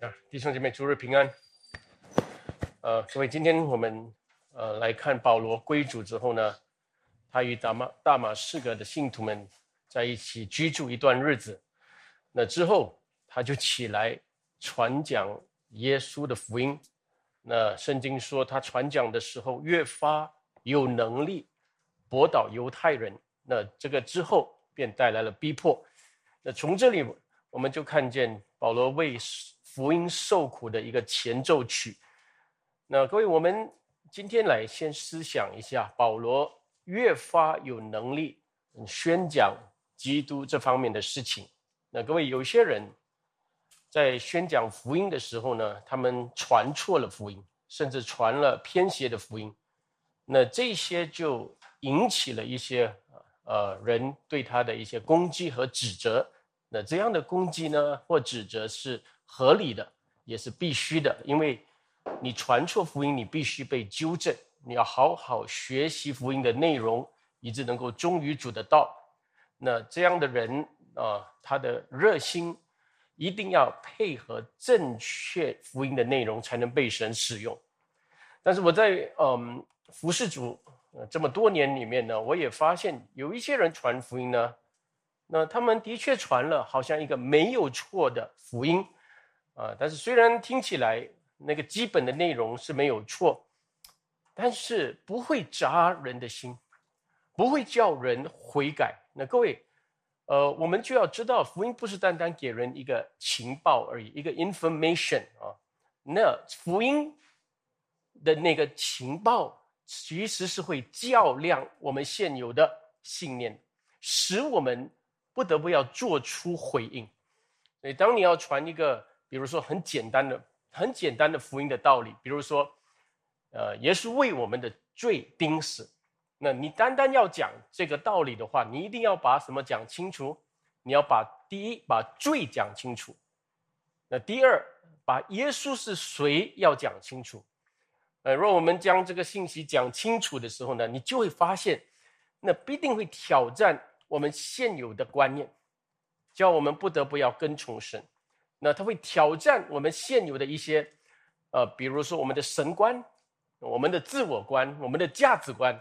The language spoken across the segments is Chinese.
啊，弟兄姐妹，诸日平安。呃，各位，今天我们呃来看保罗归主之后呢，他与大马大马士革的信徒们在一起居住一段日子。那之后，他就起来传讲耶稣的福音。那圣经说，他传讲的时候越发有能力，驳倒犹太人。那这个之后便带来了逼迫。那从这里我们就看见保罗为。福音受苦的一个前奏曲。那各位，我们今天来先思想一下，保罗越发有能力宣讲基督这方面的事情。那各位，有些人在宣讲福音的时候呢，他们传错了福音，甚至传了偏邪的福音。那这些就引起了一些呃人对他的一些攻击和指责。那这样的攻击呢，或指责是。合理的也是必须的，因为你传错福音，你必须被纠正。你要好好学习福音的内容，以致能够忠于主的道。那这样的人啊，他的热心一定要配合正确福音的内容，才能被神使用。但是我在嗯服侍主这么多年里面呢，我也发现有一些人传福音呢，那他们的确传了好像一个没有错的福音。啊，但是虽然听起来那个基本的内容是没有错，但是不会扎人的心，不会叫人悔改。那各位，呃，我们就要知道，福音不是单单给人一个情报而已，一个 information 啊。那福音的那个情报，其实是会较量我们现有的信念，使我们不得不要做出回应。所以，当你要传一个。比如说很简单的、很简单的福音的道理，比如说，呃，耶稣为我们的罪钉死。那你单单要讲这个道理的话，你一定要把什么讲清楚？你要把第一把罪讲清楚。那第二，把耶稣是谁要讲清楚。呃，若我们将这个信息讲清楚的时候呢，你就会发现，那必定会挑战我们现有的观念，叫我们不得不要跟从神。那他会挑战我们现有的一些，呃，比如说我们的神观、我们的自我观、我们的价值观、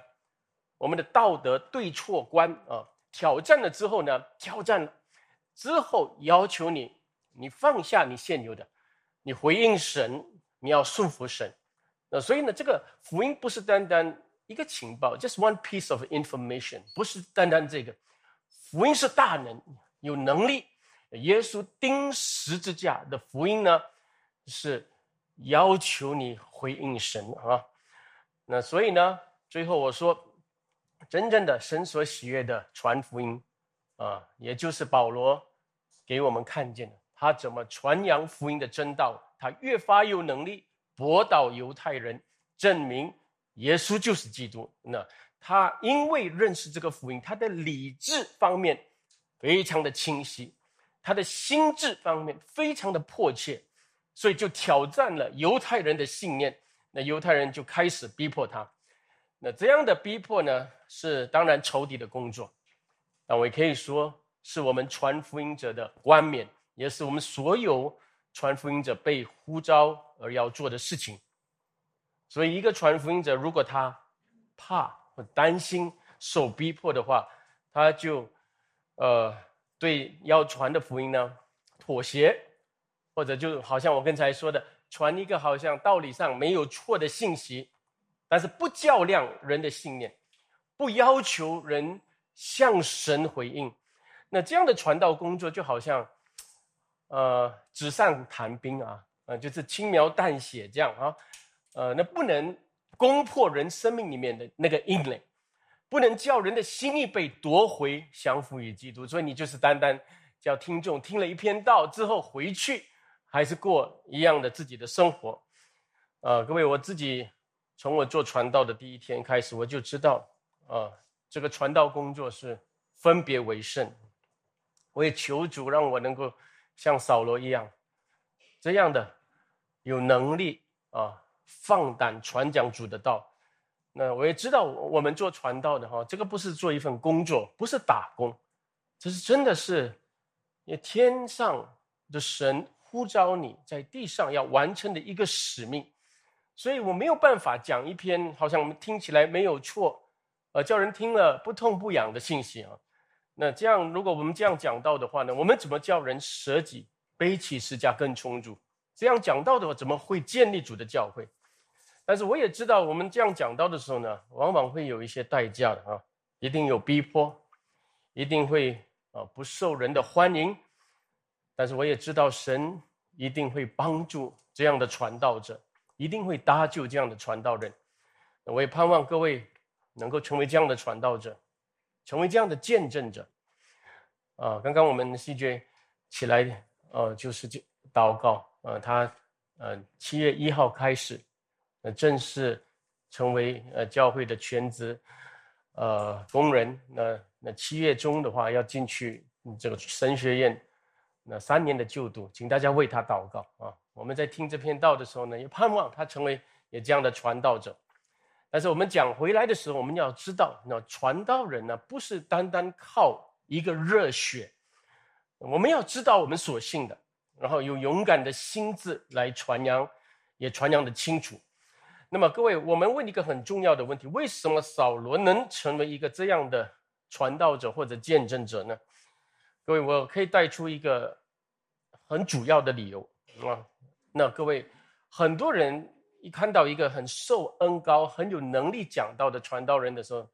我们的道德对错观啊。挑战了之后呢，挑战了之后要求你，你放下你现有的，你回应神，你要顺服神。那所以呢，这个福音不是单单一个情报，just one piece of information，不是单单这个，福音是大能，有能力。耶稣钉十字架的福音呢，是要求你回应神啊。那所以呢，最后我说，真正的神所喜悦的传福音啊，也就是保罗给我们看见的，他怎么传扬福音的真道，他越发有能力驳倒犹太人，证明耶稣就是基督。那他因为认识这个福音，他的理智方面非常的清晰。他的心智方面非常的迫切，所以就挑战了犹太人的信念。那犹太人就开始逼迫他。那这样的逼迫呢，是当然仇敌的工作。那我也可以说，是我们传福音者的冠冕，也是我们所有传福音者被呼召而要做的事情。所以，一个传福音者，如果他怕或担心受逼迫的话，他就呃。对要传的福音呢，妥协，或者就好像我刚才说的，传一个好像道理上没有错的信息，但是不较量人的信念，不要求人向神回应，那这样的传道工作就好像，呃，纸上谈兵啊，呃，就是轻描淡写这样啊，呃，那不能攻破人生命里面的那个阴雷。不能叫人的心意被夺回，降服于基督。所以你就是单单叫听众听了一篇道之后回去，还是过一样的自己的生活。呃，各位，我自己从我做传道的第一天开始，我就知道，啊，这个传道工作是分别为圣。我也求主让我能够像扫罗一样，这样的有能力啊，放胆传讲主的道。那我也知道，我们做传道的哈，这个不是做一份工作，不是打工，这是真的是，也天上的神呼召你在地上要完成的一个使命。所以我没有办法讲一篇好像我们听起来没有错，呃，叫人听了不痛不痒的信息啊。那这样，如果我们这样讲到的话呢，我们怎么叫人舍己背起十架更充足？这样讲到的话，怎么会建立主的教会？但是我也知道，我们这样讲到的时候呢，往往会有一些代价的啊，一定有逼迫，一定会啊不受人的欢迎。但是我也知道，神一定会帮助这样的传道者。一定会搭救这样的传道人，我也盼望各位能够成为这样的传道者，成为这样的见证者。啊，刚刚我们 CJ 起来，呃，就是就祷告，呃，他呃七月一号开始，呃，正式成为呃教会的全职呃工人。那那七月中的话要进去这个神学院，那三年的就读，请大家为他祷告啊。我们在听这篇道的时候呢，也盼望他成为也这样的传道者。但是我们讲回来的时候，我们要知道，那传道人呢，不是单单靠一个热血，我们要知道我们所信的，然后有勇敢的心智来传扬，也传扬的清楚。那么各位，我们问一个很重要的问题：为什么扫罗能成为一个这样的传道者或者见证者呢？各位，我可以带出一个很主要的理由啊。那各位，很多人一看到一个很受恩高、很有能力讲道的传道人的时候，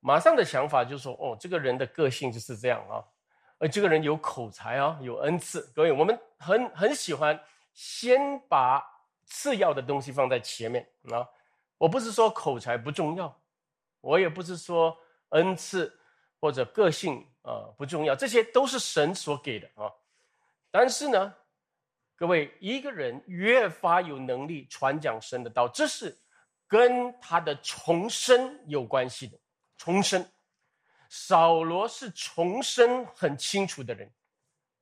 马上的想法就是说：哦，这个人的个性就是这样啊，而这个人有口才啊，有恩赐。各位，我们很很喜欢先把次要的东西放在前面啊。我不是说口才不重要，我也不是说恩赐或者个性啊不重要，这些都是神所给的啊。但是呢。各位，一个人越发有能力传讲神的道，这是跟他的重生有关系的。重生，扫罗是重生很清楚的人。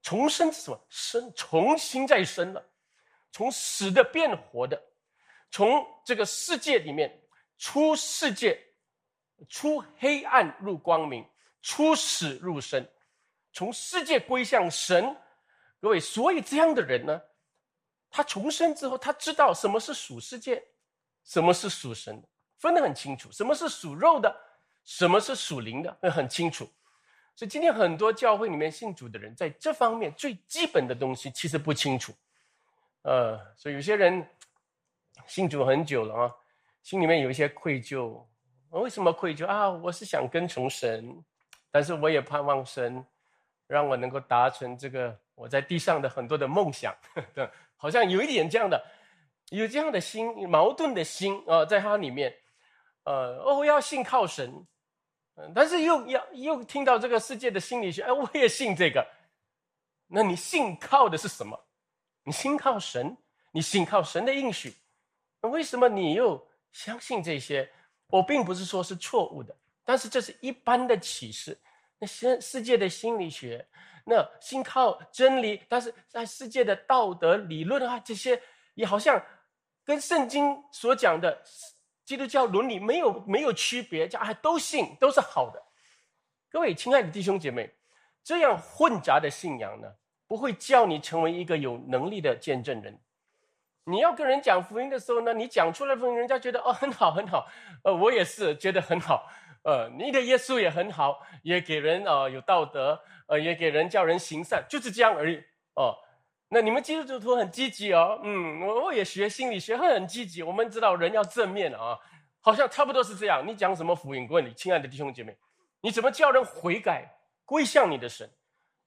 重生是什么？生，重新再生了，从死的变活的，从这个世界里面出世界，出黑暗入光明，出死入生，从世界归向神。各位，所以这样的人呢，他重生之后，他知道什么是属世界，什么是属神，分得很清楚。什么是属肉的，什么是属灵的，很清楚。所以今天很多教会里面信主的人，在这方面最基本的东西其实不清楚。呃，所以有些人信主很久了啊，心里面有一些愧疚。为什么愧疚啊？我是想跟从神，但是我也盼望神让我能够达成这个。我在地上的很多的梦想，对，好像有一点这样的，有这样的心矛盾的心啊，在他里面，呃，哦，要信靠神，但是又要又听到这个世界的心理学，哎，我也信这个，那你信靠的是什么？你信靠神，你信靠神的应许，那为什么你又相信这些？我并不是说是错误的，但是这是一般的启示，那世世界的心理学。那信靠真理，但是在世界的道德理论啊，这些也好像跟圣经所讲的基督教伦理没有没有区别，叫啊都信都是好的。各位亲爱的弟兄姐妹，这样混杂的信仰呢，不会叫你成为一个有能力的见证人。你要跟人讲福音的时候呢，你讲出来福音，人家觉得哦 很好很好，呃我也是觉得很好，呃你的耶稣也很好，也给人啊有道德。呃，也给人叫人行善，就是这样而已哦。那你们基督徒很积极哦，嗯，我我也学心理学，很积极。我们知道人要正面啊，好像差不多是这样。你讲什么福音？问你，亲爱的弟兄姐妹，你怎么叫人悔改归向你的神？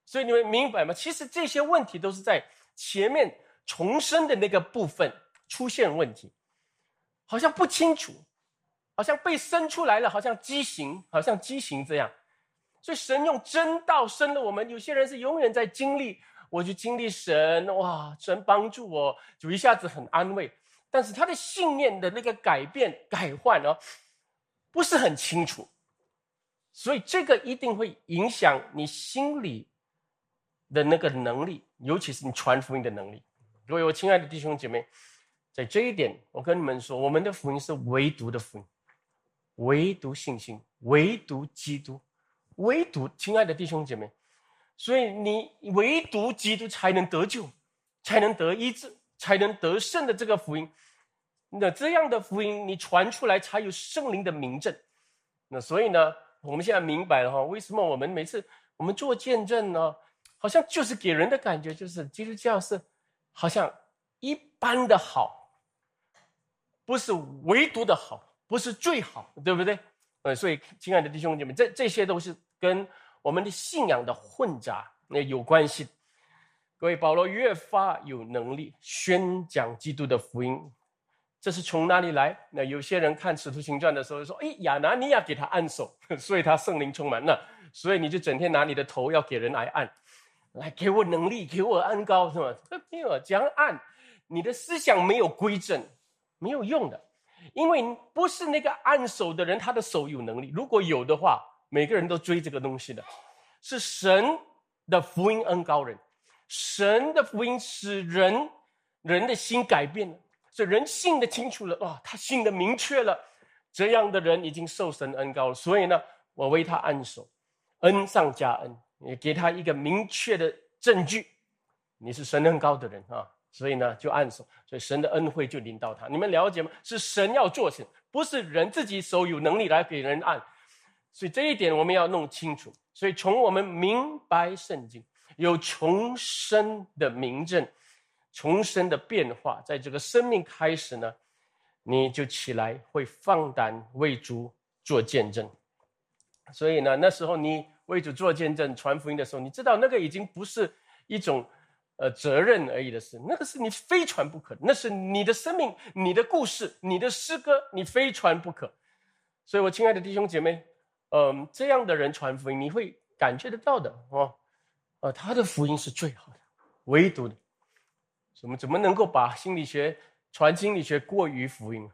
所以你们明白吗？其实这些问题都是在前面重生的那个部分出现问题，好像不清楚，好像被生出来了，好像畸形，好像畸形这样。所以神用真道生了我们。有些人是永远在经历，我去经历神，哇，神帮助我，就一下子很安慰。但是他的信念的那个改变、改换哦，不是很清楚。所以这个一定会影响你心里的那个能力，尤其是你传福音的能力。各位我亲爱的弟兄姐妹，在这一点，我跟你们说，我们的福音是唯独的福音，唯独信心，唯独基督。唯独，亲爱的弟兄姐妹，所以你唯独基督才能得救，才能得医治，才能得胜的这个福音。那这样的福音你传出来，才有圣灵的明证。那所以呢，我们现在明白了哈，为什么我们每次我们做见证呢，好像就是给人的感觉就是基督教是好像一般的好，不是唯独的好，不是最好，对不对？呃，所以亲爱的弟兄姐妹，这这些都是跟我们的信仰的混杂那有关系。各位，保罗越发有能力宣讲基督的福音。这是从哪里来？那有些人看《使徒行传》的时候说：“哎，亚拿尼亚给他按手，所以他圣灵充满了。所以你就整天拿你的头要给人来按，来给我能力，给我恩高，是吗？没有这样按，你的思想没有归正，没有用的。因为不是那个按手的人，他的手有能力。如果有的话，每个人都追这个东西的，是神的福音恩高人，神的福音使人人的心改变了。”这人信的清楚了哇，他信的明确了，这样的人已经受神恩高了。所以呢，我为他按手，恩上加恩，你给他一个明确的证据，你是神恩高的人啊。所以呢，就按手，所以神的恩惠就临到他。你们了解吗？是神要做事，不是人自己手有能力来给人按。所以这一点我们要弄清楚。所以从我们明白圣经，有重生的明证。重生的变化，在这个生命开始呢，你就起来会放胆为主做见证。所以呢，那时候你为主做见证、传福音的时候，你知道那个已经不是一种呃责任而已的事，那个是你非传不可，那是你的生命、你的故事、你的诗歌，你非传不可。所以，我亲爱的弟兄姐妹，嗯，这样的人传福音，你会感觉得到的哦，呃，他的福音是最好的，唯独的。怎么怎么能够把心理学传心理学过于福音？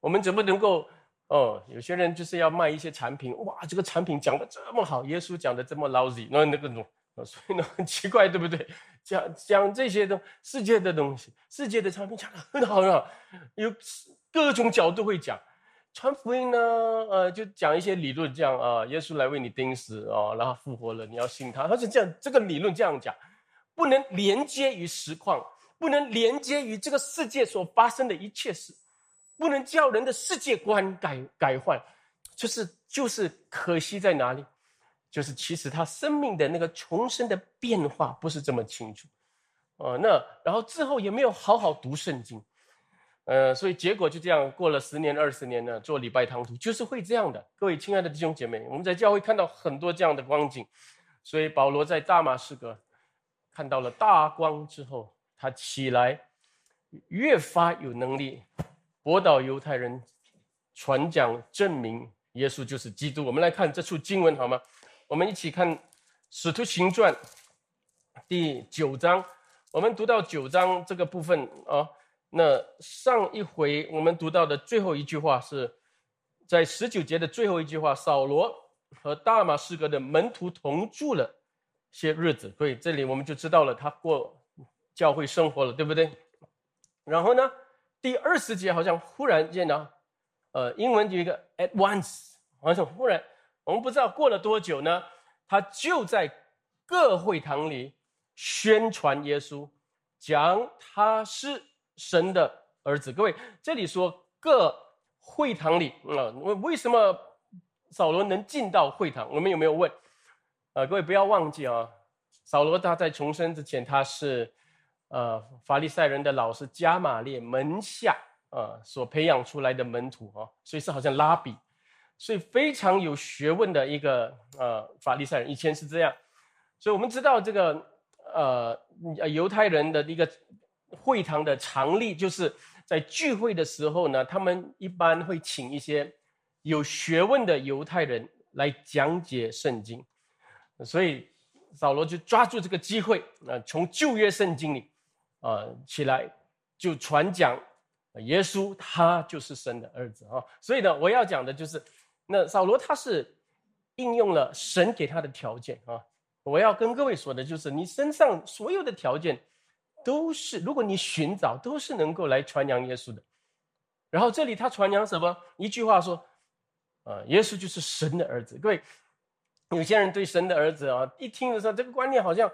我们怎么能够哦？有些人就是要卖一些产品，哇，这个产品讲的这么好，耶稣讲的这么 lousy，那那个种，所以呢很奇怪，对不对？讲讲这些东世界的东西，世界的产品讲的很好很好，有各种角度会讲。传福音呢，呃，就讲一些理论，这样啊，耶稣来为你钉死啊，然后复活了，你要信他，他是这样，这个理论这样讲。不能连接于实况，不能连接于这个世界所发生的一切事，不能叫人的世界观改改换，就是就是可惜在哪里？就是其实他生命的那个重生的变化不是这么清楚，哦，那然后之后也没有好好读圣经，呃，所以结果就这样过了十年二十年呢，做礼拜堂徒就是会这样的。各位亲爱的弟兄姐妹，我们在教会看到很多这样的光景，所以保罗在大马士革。看到了大光之后，他起来，越发有能力驳倒犹太人，传讲证明耶稣就是基督。我们来看这处经文好吗？我们一起看《使徒行传》第九章。我们读到九章这个部分啊，那上一回我们读到的最后一句话是在十九节的最后一句话：扫罗和大马士革的门徒同住了。些日子，所以这里我们就知道了他过教会生活了，对不对？然后呢，第二十节好像忽然间呢，呃，英文有一个 at once，好像忽然，我们不知道过了多久呢，他就在各会堂里宣传耶稣，讲他是神的儿子。各位，这里说各会堂里啊，为为什么扫罗能进到会堂？我们有没有问？呃，各位不要忘记啊，扫罗他在重生之前，他是呃法利赛人的老师加玛列门下啊所培养出来的门徒啊，所以是好像拉比，所以非常有学问的一个呃法利赛人，以前是这样，所以我们知道这个呃犹太人的一个会堂的常例，就是在聚会的时候呢，他们一般会请一些有学问的犹太人来讲解圣经。所以扫罗就抓住这个机会，啊，从旧约圣经里，啊起来就传讲耶稣，他就是神的儿子啊。所以呢，我要讲的就是，那扫罗他是应用了神给他的条件啊。我要跟各位说的就是，你身上所有的条件都是，如果你寻找，都是能够来传扬耶稣的。然后这里他传扬什么？一句话说，啊，耶稣就是神的儿子。各位。有些人对神的儿子啊，一听的时候，这个观念好像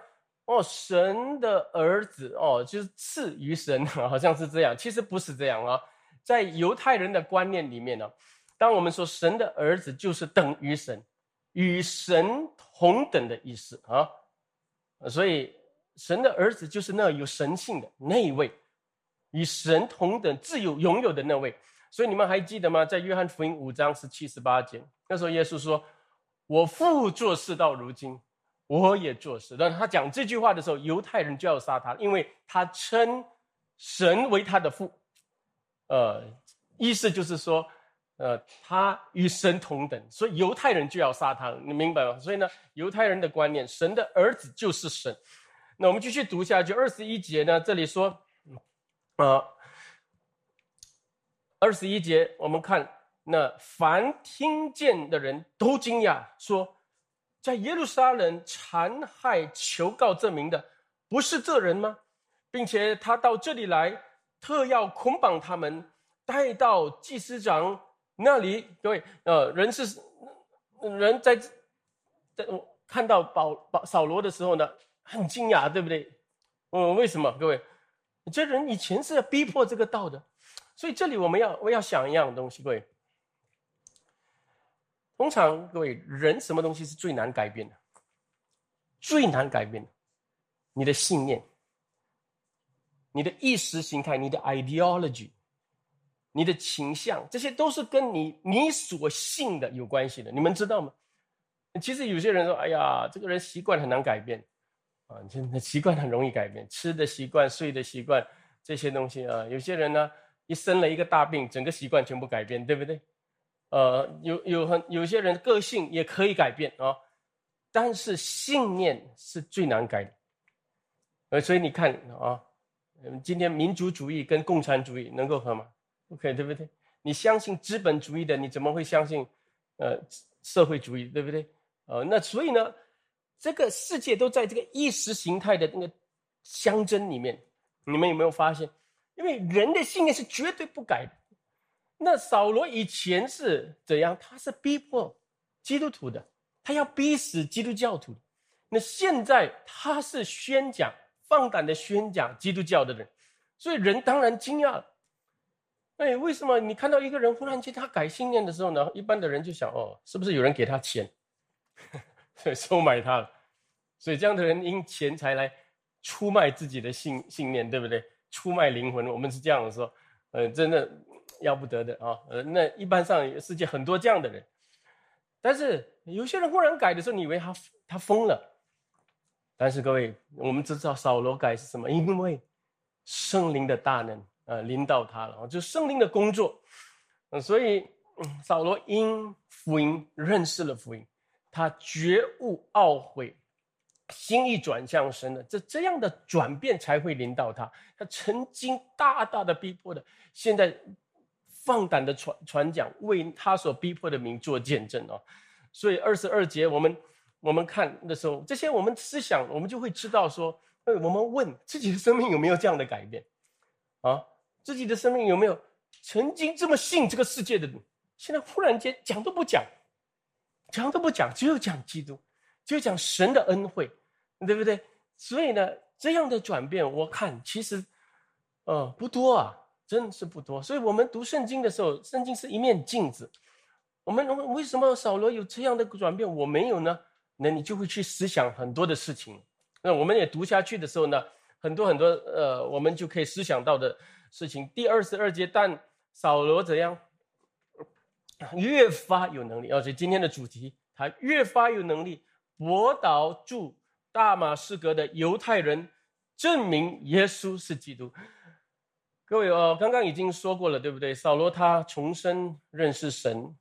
哦，神的儿子哦，就是赐于神，好像是这样。其实不是这样啊，在犹太人的观念里面呢，当我们说神的儿子就是等于神，与神同等的意思啊。所以神的儿子就是那有神性的那一位，与神同等自有拥有的那位。所以你们还记得吗？在约翰福音五章十七十八节，那时候耶稣说：“我父做事到如今。”我也做事，但他讲这句话的时候，犹太人就要杀他，因为他称神为他的父，呃，意思就是说，呃，他与神同等，所以犹太人就要杀他，你明白吗？所以呢，犹太人的观念，神的儿子就是神。那我们继续读下去，二十一节呢，这里说，呃，二十一节，我们看那凡听见的人都惊讶，说。在耶路撒冷残害求告证明的，不是这人吗？并且他到这里来，特要捆绑他们，带到祭司长那里。各位，呃，人是人在在看到保保扫罗的时候呢，很惊讶，对不对？嗯，为什么？各位，这人以前是要逼迫这个道的，所以这里我们要我要想一样东西，各位。通常，各位人什么东西是最难改变的？最难改变的，你的信念、你的意识形态、你的 ideology、你的倾向，这些都是跟你你所信的有关系的。你们知道吗？其实有些人说：“哎呀，这个人习惯很难改变啊，真的习惯很容易改变，吃的习惯、睡的习惯这些东西啊。”有些人呢，一生了一个大病，整个习惯全部改变，对不对？呃，有有很有些人个性也可以改变啊，但是信念是最难改的。呃，所以你看啊，今天民族主义跟共产主义能够合吗？OK，对不对？你相信资本主义的，你怎么会相信呃社会主义？对不对？呃，那所以呢，这个世界都在这个意识形态的那个相争里面，你们有没有发现？因为人的信念是绝对不改的。那扫罗以前是怎样？他是逼迫基督徒的，他要逼死基督教徒。那现在他是宣讲、放胆的宣讲基督教的人，所以人当然惊讶了。哎，为什么你看到一个人忽然间他改信念的时候呢？一般的人就想：哦，是不是有人给他钱，所以收买他了？所以这样的人因钱财来出卖自己的信信念，对不对？出卖灵魂，我们是这样说。呃，真的。要不得的啊！呃，那一般上世界很多这样的人，但是有些人忽然改的时候，你以为他他疯了。但是各位，我们知道扫罗改是什么？因为圣灵的大能呃领导他了，就圣灵的工作。嗯，所以嗯扫罗因福音认识了福音，他觉悟懊悔，心意转向神了，这这样的转变才会领导他。他曾经大大的逼迫的，现在。放胆的传传讲，为他所逼迫的名做见证哦。所以二十二节，我们我们看的时候，这些我们思想，我们就会知道说，哎，我们问自己的生命有没有这样的改变啊？自己的生命有没有曾经这么信这个世界的人，现在忽然间讲都不讲，讲都不讲，只有讲基督，只有讲神的恩惠，对不对？所以呢，这样的转变，我看其实，呃，不多啊。真是不多，所以我们读圣经的时候，圣经是一面镜子。我们为什么扫罗有这样的转变，我没有呢？那你就会去思想很多的事情。那我们也读下去的时候呢，很多很多呃，我们就可以思想到的事情。第二十二节，但扫罗怎样，越发有能力。而且今天的主题，他越发有能力驳倒住大马士革的犹太人，证明耶稣是基督。各位哦，刚刚已经说过了，对不对？扫罗他重生认识神，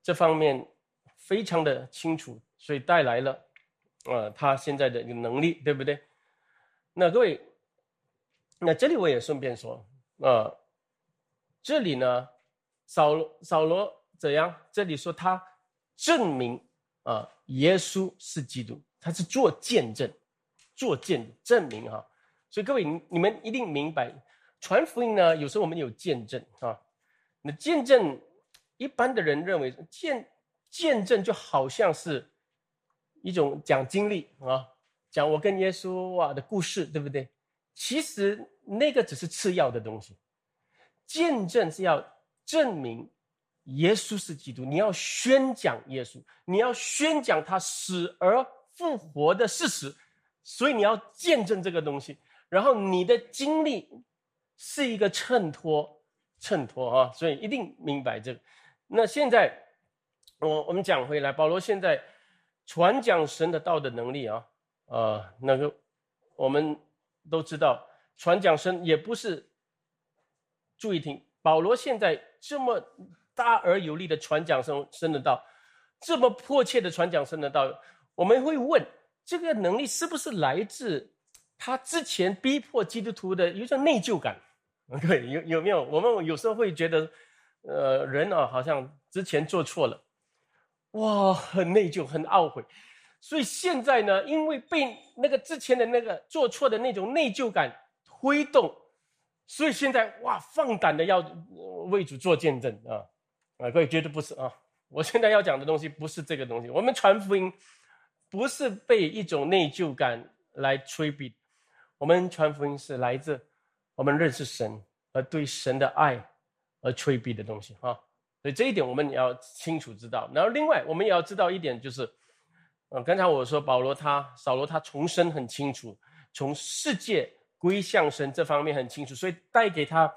这方面非常的清楚，所以带来了，呃，他现在的一个能力，对不对？那各位，那这里我也顺便说，呃，这里呢，扫罗扫罗怎样？这里说他证明啊，耶稣是基督，他是做见证，做见证明哈。所以各位，你们一定明白，传福音呢，有时候我们有见证啊。那见证，一般的人认为见见证就好像是一种讲经历啊，讲我跟耶稣哇的故事，对不对？其实那个只是次要的东西，见证是要证明耶稣是基督，你要宣讲耶稣，你要宣讲他死而复活的事实，所以你要见证这个东西，然后你的经历是一个衬托，衬托啊，所以一定明白这个。那现在我我们讲回来，保罗现在传讲神的道的能力啊，呃，那个我们。都知道传讲声也不是。注意听，保罗现在这么大而有力的传讲声声的道，这么迫切的传讲声的道，我们会问：这个能力是不是来自他之前逼迫基督徒的有种内疚感？对，有有没有？我们有时候会觉得，呃，人啊，好像之前做错了，哇，很内疚，很懊悔。所以现在呢，因为被那个之前的那个做错的那种内疚感推动，所以现在哇，放胆的要为主做见证啊！啊，各位绝对不是啊！我现在要讲的东西不是这个东西。我们传福音不是被一种内疚感来催逼，我们传福音是来自我们认识神而对神的爱而吹逼的东西啊！所以这一点我们也要清楚知道。然后另外我们也要知道一点就是。嗯，刚才我说保罗他扫罗他重生很清楚，从世界归向神这方面很清楚，所以带给他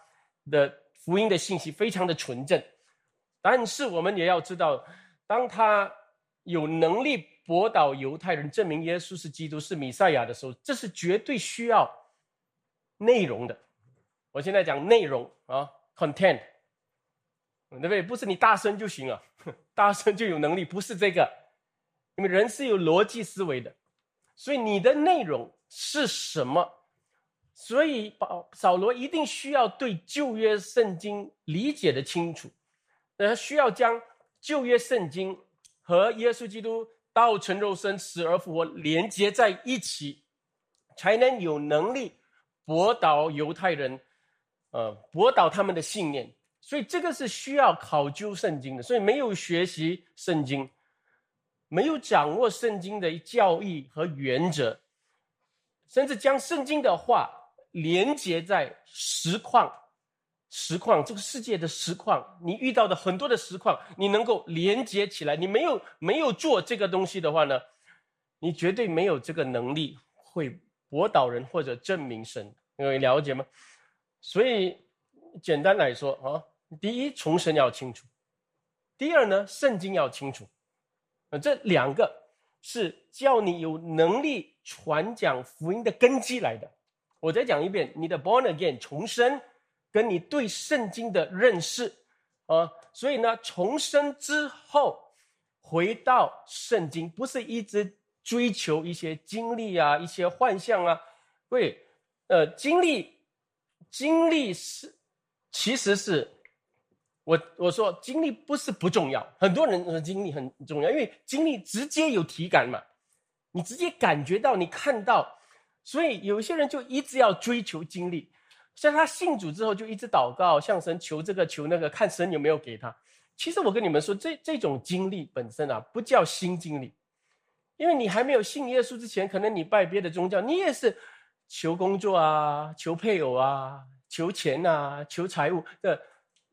的福音的信息非常的纯正。但是我们也要知道，当他有能力驳倒犹太人，证明耶稣是基督是弥赛亚的时候，这是绝对需要内容的。我现在讲内容啊，content，对不对？不是你大声就行了，大声就有能力，不是这个。因为人是有逻辑思维的，所以你的内容是什么？所以保扫罗一定需要对旧约圣经理解的清楚，呃，需要将旧约圣经和耶稣基督道成肉身、死而复活连接在一起，才能有能力驳倒犹太人，呃，驳倒他们的信念。所以这个是需要考究圣经的。所以没有学习圣经。没有掌握圣经的教义和原则，甚至将圣经的话连接在实况、实况这个世界的实况，你遇到的很多的实况，你能够连接起来。你没有没有做这个东西的话呢，你绝对没有这个能力会驳倒人或者证明神。各位了解吗？所以简单来说啊，第一，重生要清楚；第二呢，圣经要清楚。这两个是叫你有能力传讲福音的根基来的。我再讲一遍，你的 born again 重生，跟你对圣经的认识啊，所以呢，重生之后回到圣经，不是一直追求一些经历啊、一些幻象啊。对，呃，经历，经历是，其实是。我我说经历不是不重要，很多人说经历很重要，因为经历直接有体感嘛，你直接感觉到，你看到，所以有些人就一直要追求经历，像他信主之后就一直祷告，向神求这个求那个，看神有没有给他。其实我跟你们说，这这种经历本身啊，不叫新经历，因为你还没有信耶稣之前，可能你拜别的宗教，你也是求工作啊，求配偶啊，求钱啊，求财物的。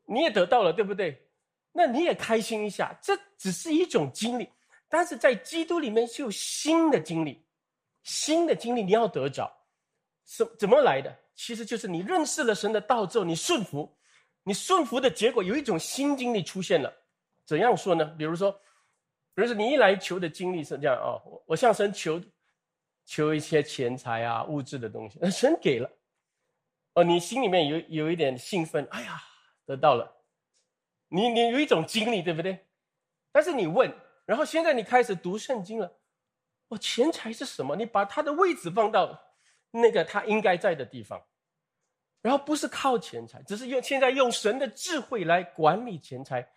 你也得到了，对不对？那你也开心一下，这只是一种经历，但是在基督里面是有新的经历，新的经历你要得着，是怎么来的？其实就是你认识了神的道之后，你顺服，你顺服的结果有一种新经历出现了。怎样说呢？比如说，比如说你一来求的经历是这样哦，我我向神求，求一些钱财啊、物质的东西，神给了，哦，你心里面有有一点兴奋，哎呀。得到了，你你有一种经历，对不对？但是你问，然后现在你开始读圣经了，我钱财是什么？你把他的位置放到那个他应该在的地方，然后不是靠钱财，只是用现在用神的智慧来管理钱财，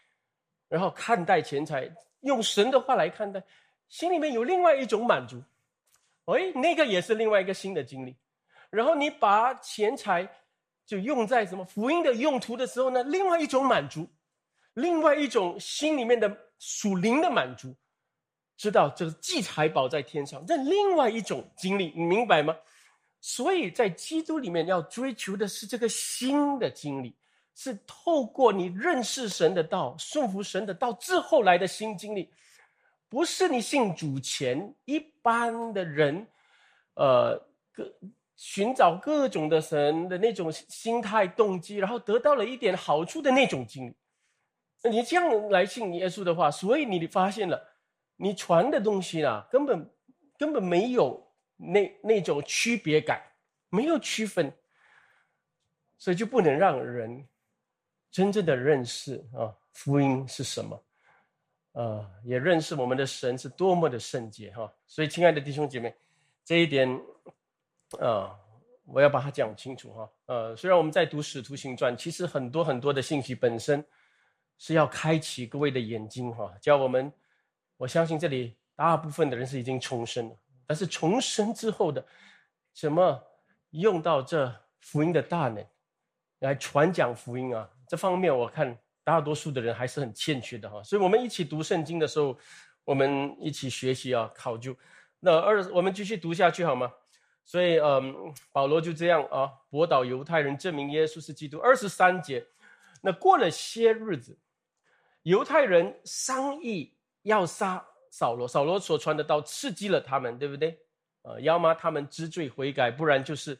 然后看待钱财，用神的话来看待，心里面有另外一种满足。哎，那个也是另外一个新的经历。然后你把钱财。就用在什么福音的用途的时候呢？另外一种满足，另外一种心里面的属灵的满足，知道这个积财宝在天上，这另外一种经历，你明白吗？所以在基督里面要追求的是这个新的经历，是透过你认识神的道、顺服神的道之后来的新经历，不是你信主前一般的人，呃，各寻找各种的神的那种心态动机，然后得到了一点好处的那种经历。你这样来信耶稣的话，所以你发现了，你传的东西啊，根本根本没有那那种区别感，没有区分，所以就不能让人真正的认识啊，福音是什么，呃，也认识我们的神是多么的圣洁哈。所以，亲爱的弟兄姐妹，这一点，啊，我要把它讲清楚哈。呃，虽然我们在读使徒行传，其实很多很多的信息本身。是要开启各位的眼睛哈，叫我们，我相信这里大部分的人是已经重生了，但是重生之后的，怎么用到这福音的大能来传讲福音啊？这方面我看大多数的人还是很欠缺的哈，所以我们一起读圣经的时候，我们一起学习啊，考究。那二，我们继续读下去好吗？所以嗯，保罗就这样啊，驳导犹太人，证明耶稣是基督。二十三节，那过了些日子。犹太人商议要杀扫罗，扫罗所传的道刺激了他们，对不对？呃，要么他们知罪悔改，不然就是，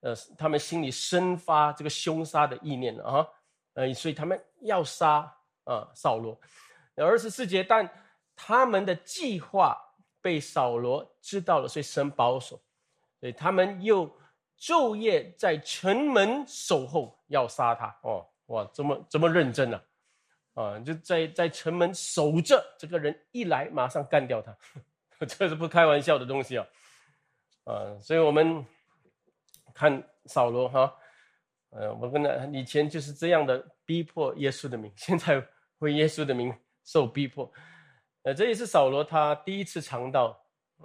呃，他们心里生发这个凶杀的意念了啊。呃，所以他们要杀啊扫罗。二十四节，但他们的计划被扫罗知道了，所以神保守，所以他们又昼夜在城门守候，要杀他。哦，哇，这么这么认真啊！啊，就在在城门守着，这个人一来马上干掉他，这是不开玩笑的东西啊！啊，所以我们看扫罗哈，呃，我跟他以前就是这样的逼迫耶稣的名，现在为耶稣的名受逼迫，呃，这也是扫罗他第一次尝到，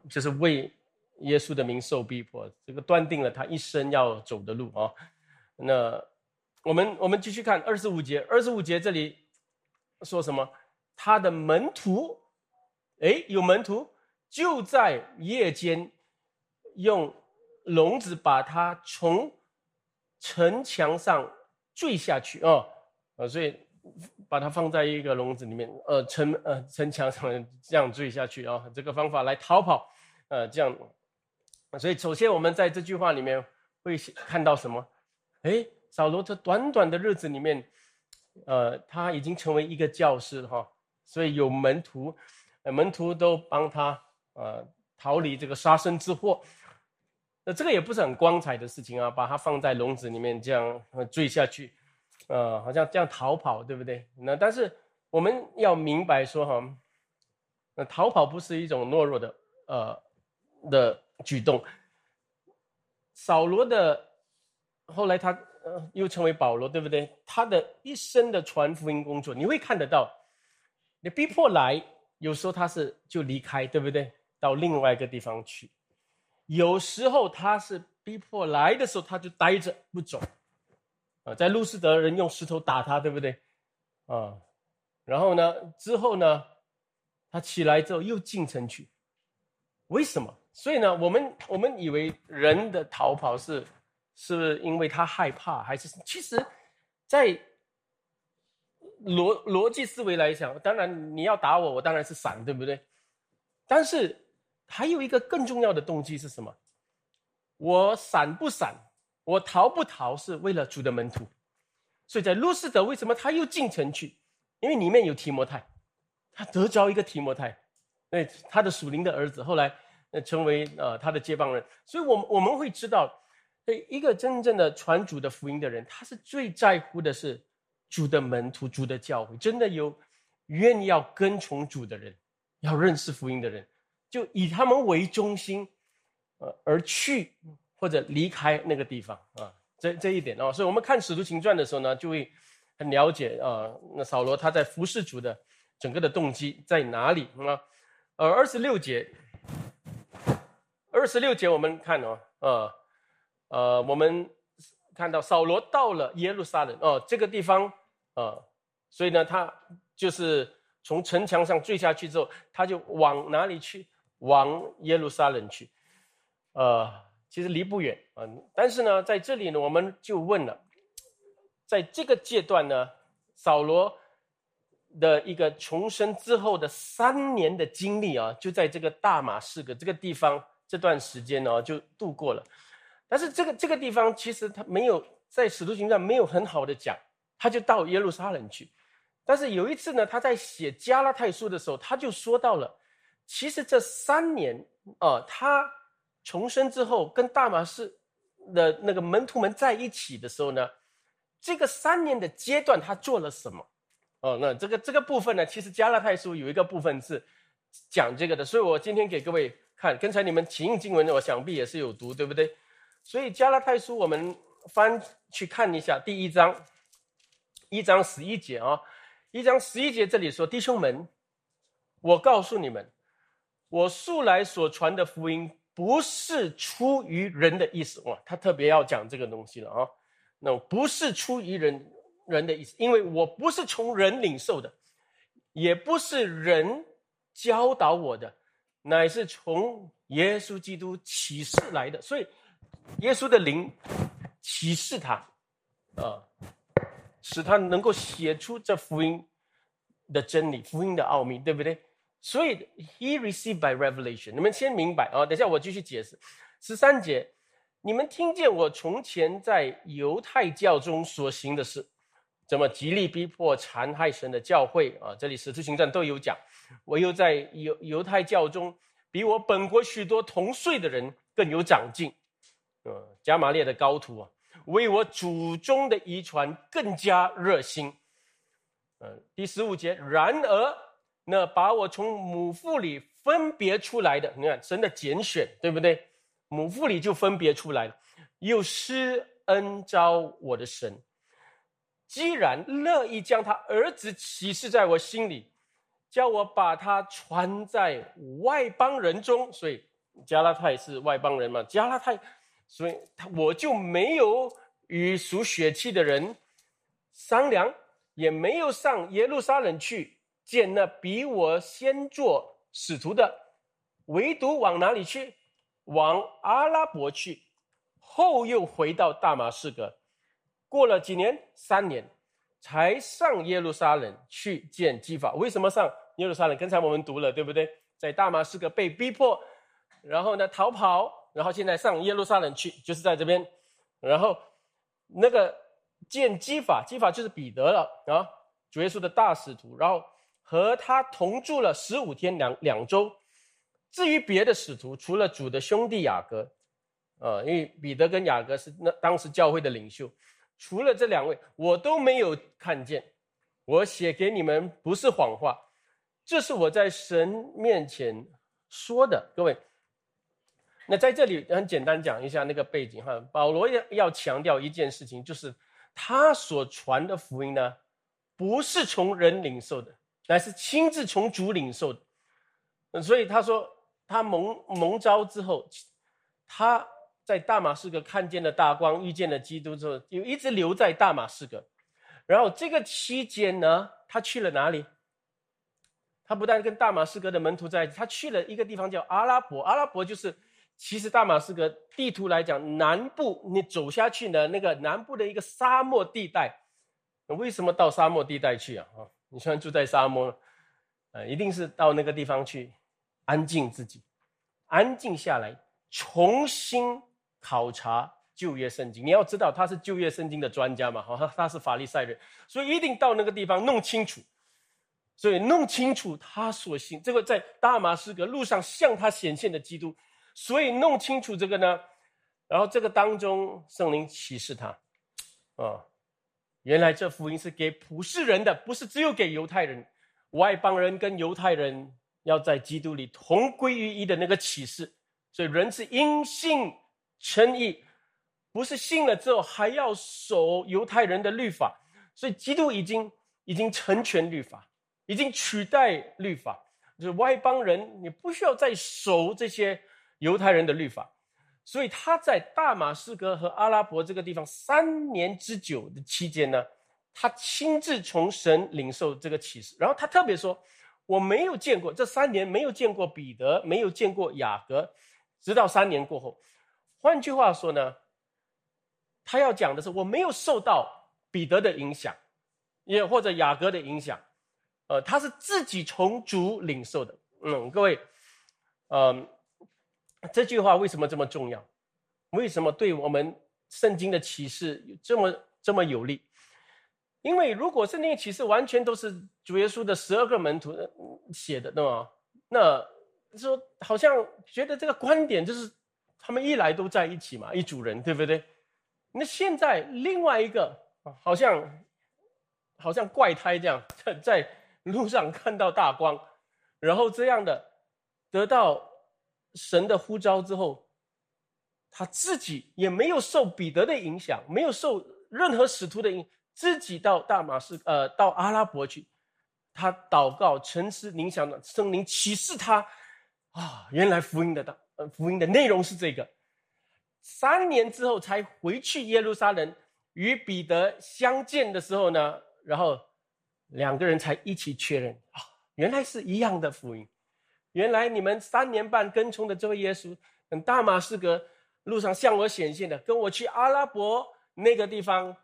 就是为耶稣的名受逼迫，这个断定了他一生要走的路啊。那我们我们继续看二十五节，二十五节这里。说什么？他的门徒，哎，有门徒就在夜间用笼子把他从城墙上坠下去啊啊！所以把它放在一个笼子里面，呃，城呃城墙上这样坠下去啊，这个方法来逃跑，呃，这样。所以首先我们在这句话里面会看到什么？哎，扫罗这短短的日子里面。呃，他已经成为一个教师哈，所以有门徒，门徒都帮他呃逃离这个杀身之祸。那这个也不是很光彩的事情啊，把他放在笼子里面这样坠下去，呃，好像这样逃跑，对不对？那但是我们要明白说哈，那逃跑不是一种懦弱的呃的举动。扫罗的后来他。呃，又成为保罗，对不对？他的一生的传福音工作，你会看得到。你逼迫来，有时候他是就离开，对不对？到另外一个地方去。有时候他是逼迫来的时候，他就待着不走。啊，在路斯德人用石头打他，对不对？啊，然后呢，之后呢，他起来之后又进城去。为什么？所以呢，我们我们以为人的逃跑是。是不是因为他害怕，还是其实，在逻逻辑思维来讲，当然你要打我，我当然是闪，对不对？但是还有一个更重要的动机是什么？我闪不闪，我逃不逃，是为了主的门徒。所以在路斯德，为什么他又进城去？因为里面有提摩太，他得着一个提摩太，对他的属灵的儿子，后来成为呃他的接班人。所以，我们我们会知道。对一个真正的传主的福音的人，他是最在乎的是主的门徒、主的教会，真的有愿意要跟从主的人，要认识福音的人，就以他们为中心，呃，而去或者离开那个地方啊，这这一点哦，所以我们看使徒行传的时候呢，就会很了解啊，那扫罗他在服侍主的整个的动机在哪里啊？呃，二十六节，二十六节我们看哦，啊。呃，我们看到扫罗到了耶路撒冷哦，这个地方，呃，所以呢，他就是从城墙上坠下去之后，他就往哪里去？往耶路撒冷去。呃，其实离不远啊。但是呢，在这里呢，我们就问了，在这个阶段呢，扫罗的一个重生之后的三年的经历啊，就在这个大马士革这个地方这段时间呢，就度过了。但是这个这个地方其实他没有在使徒行传没有很好的讲，他就到耶路撒冷去。但是有一次呢，他在写加拉太书的时候，他就说到了，其实这三年啊，他重生之后跟大马士的那个门徒们在一起的时候呢，这个三年的阶段他做了什么？哦，那这个这个部分呢，其实加拉太书有一个部分是讲这个的，所以我今天给各位看，刚才你们起印经文，我想必也是有读，对不对？所以加拉太书，我们翻去看一下第一章，一章十一节啊，一章十一节这里说：“弟兄们，我告诉你们，我素来所传的福音不是出于人的意思。”哇，他特别要讲这个东西了啊，那不是出于人人的意思，因为我不是从人领受的，也不是人教导我的，乃是从耶稣基督启示来的，所以。耶稣的灵启示他，啊，使他能够写出这福音的真理、福音的奥秘，对不对？所以，he received by revelation。你们先明白啊，等下我继续解释。十三节，你们听见我从前在犹太教中所行的事，怎么极力逼迫、残害神的教会啊？这里使徒行传都有讲。我又在犹犹太教中，比我本国许多同岁的人更有长进。呃，加玛列的高徒啊，为我祖宗的遗传更加热心。呃，第十五节，然而那把我从母腹里分别出来的，你看神的拣选，对不对？母腹里就分别出来了，又施恩招我的神，既然乐意将他儿子启示在我心里，叫我把他传在外邦人中，所以加拉太是外邦人嘛，加拉太。所以，他我就没有与属血气的人商量，也没有上耶路撒冷去见那比我先做使徒的，唯独往哪里去？往阿拉伯去，后又回到大马士革。过了几年，三年，才上耶路撒冷去见基法。为什么上耶路撒冷？刚才我们读了，对不对？在大马士革被逼迫，然后呢，逃跑。然后现在上耶路撒冷去，就是在这边。然后那个见基法，基法就是彼得了啊，主耶稣的大使徒。然后和他同住了十五天两两周。至于别的使徒，除了主的兄弟雅各，啊，因为彼得跟雅各是那当时教会的领袖，除了这两位，我都没有看见。我写给你们不是谎话，这是我在神面前说的，各位。那在这里很简单讲一下那个背景哈，保罗要要强调一件事情，就是他所传的福音呢，不是从人领受的，乃是亲自从主领受的。所以他说他蒙蒙召之后，他在大马士革看见了大光，遇见了基督之后，就一直留在大马士革。然后这个期间呢，他去了哪里？他不但跟大马士革的门徒在一起，他去了一个地方叫阿拉伯，阿拉伯就是。其实大马士革地图来讲，南部你走下去呢，那个南部的一个沙漠地带，为什么到沙漠地带去啊？啊，你虽然住在沙漠，呃，一定是到那个地方去安静自己，安静下来，重新考察旧约圣经。你要知道他是旧约圣经的专家嘛，哈，他是法利赛人，所以一定到那个地方弄清楚，所以弄清楚他所信这个在大马士革路上向他显现的基督。所以弄清楚这个呢，然后这个当中圣灵启示他，啊，原来这福音是给普世人的，不是只有给犹太人，外邦人跟犹太人要在基督里同归于一的那个启示。所以人是因信称义，不是信了之后还要守犹太人的律法。所以基督已经已经成全律法，已经取代律法，就是外邦人你不需要再守这些。犹太人的律法，所以他在大马士革和阿拉伯这个地方三年之久的期间呢，他亲自从神领受这个启示。然后他特别说：“我没有见过这三年，没有见过彼得，没有见过雅各，直到三年过后。”换句话说呢，他要讲的是，我没有受到彼得的影响，也或者雅各的影响，呃，他是自己从主领受的。嗯，各位，嗯，这句话为什么这么重要？为什么对我们圣经的启示这么这么有利？因为如果圣经启示完全都是主耶稣的十二个门徒写的，对吗？那说好像觉得这个观点就是。他们一来都在一起嘛，一组人，对不对？那现在另外一个好像好像怪胎这样，在在路上看到大光，然后这样的得到神的呼召之后，他自己也没有受彼得的影响，没有受任何使徒的影，自己到大马士呃到阿拉伯去，他祷告沉思冥想的圣灵启示他啊，原来福音的道。福音的内容是这个，三年之后才回去耶路撒冷与彼得相见的时候呢，然后两个人才一起确认啊，原来是一样的福音，原来你们三年半跟从的这位耶稣，等大马士革路上向我显现的，跟我去阿拉伯那个地方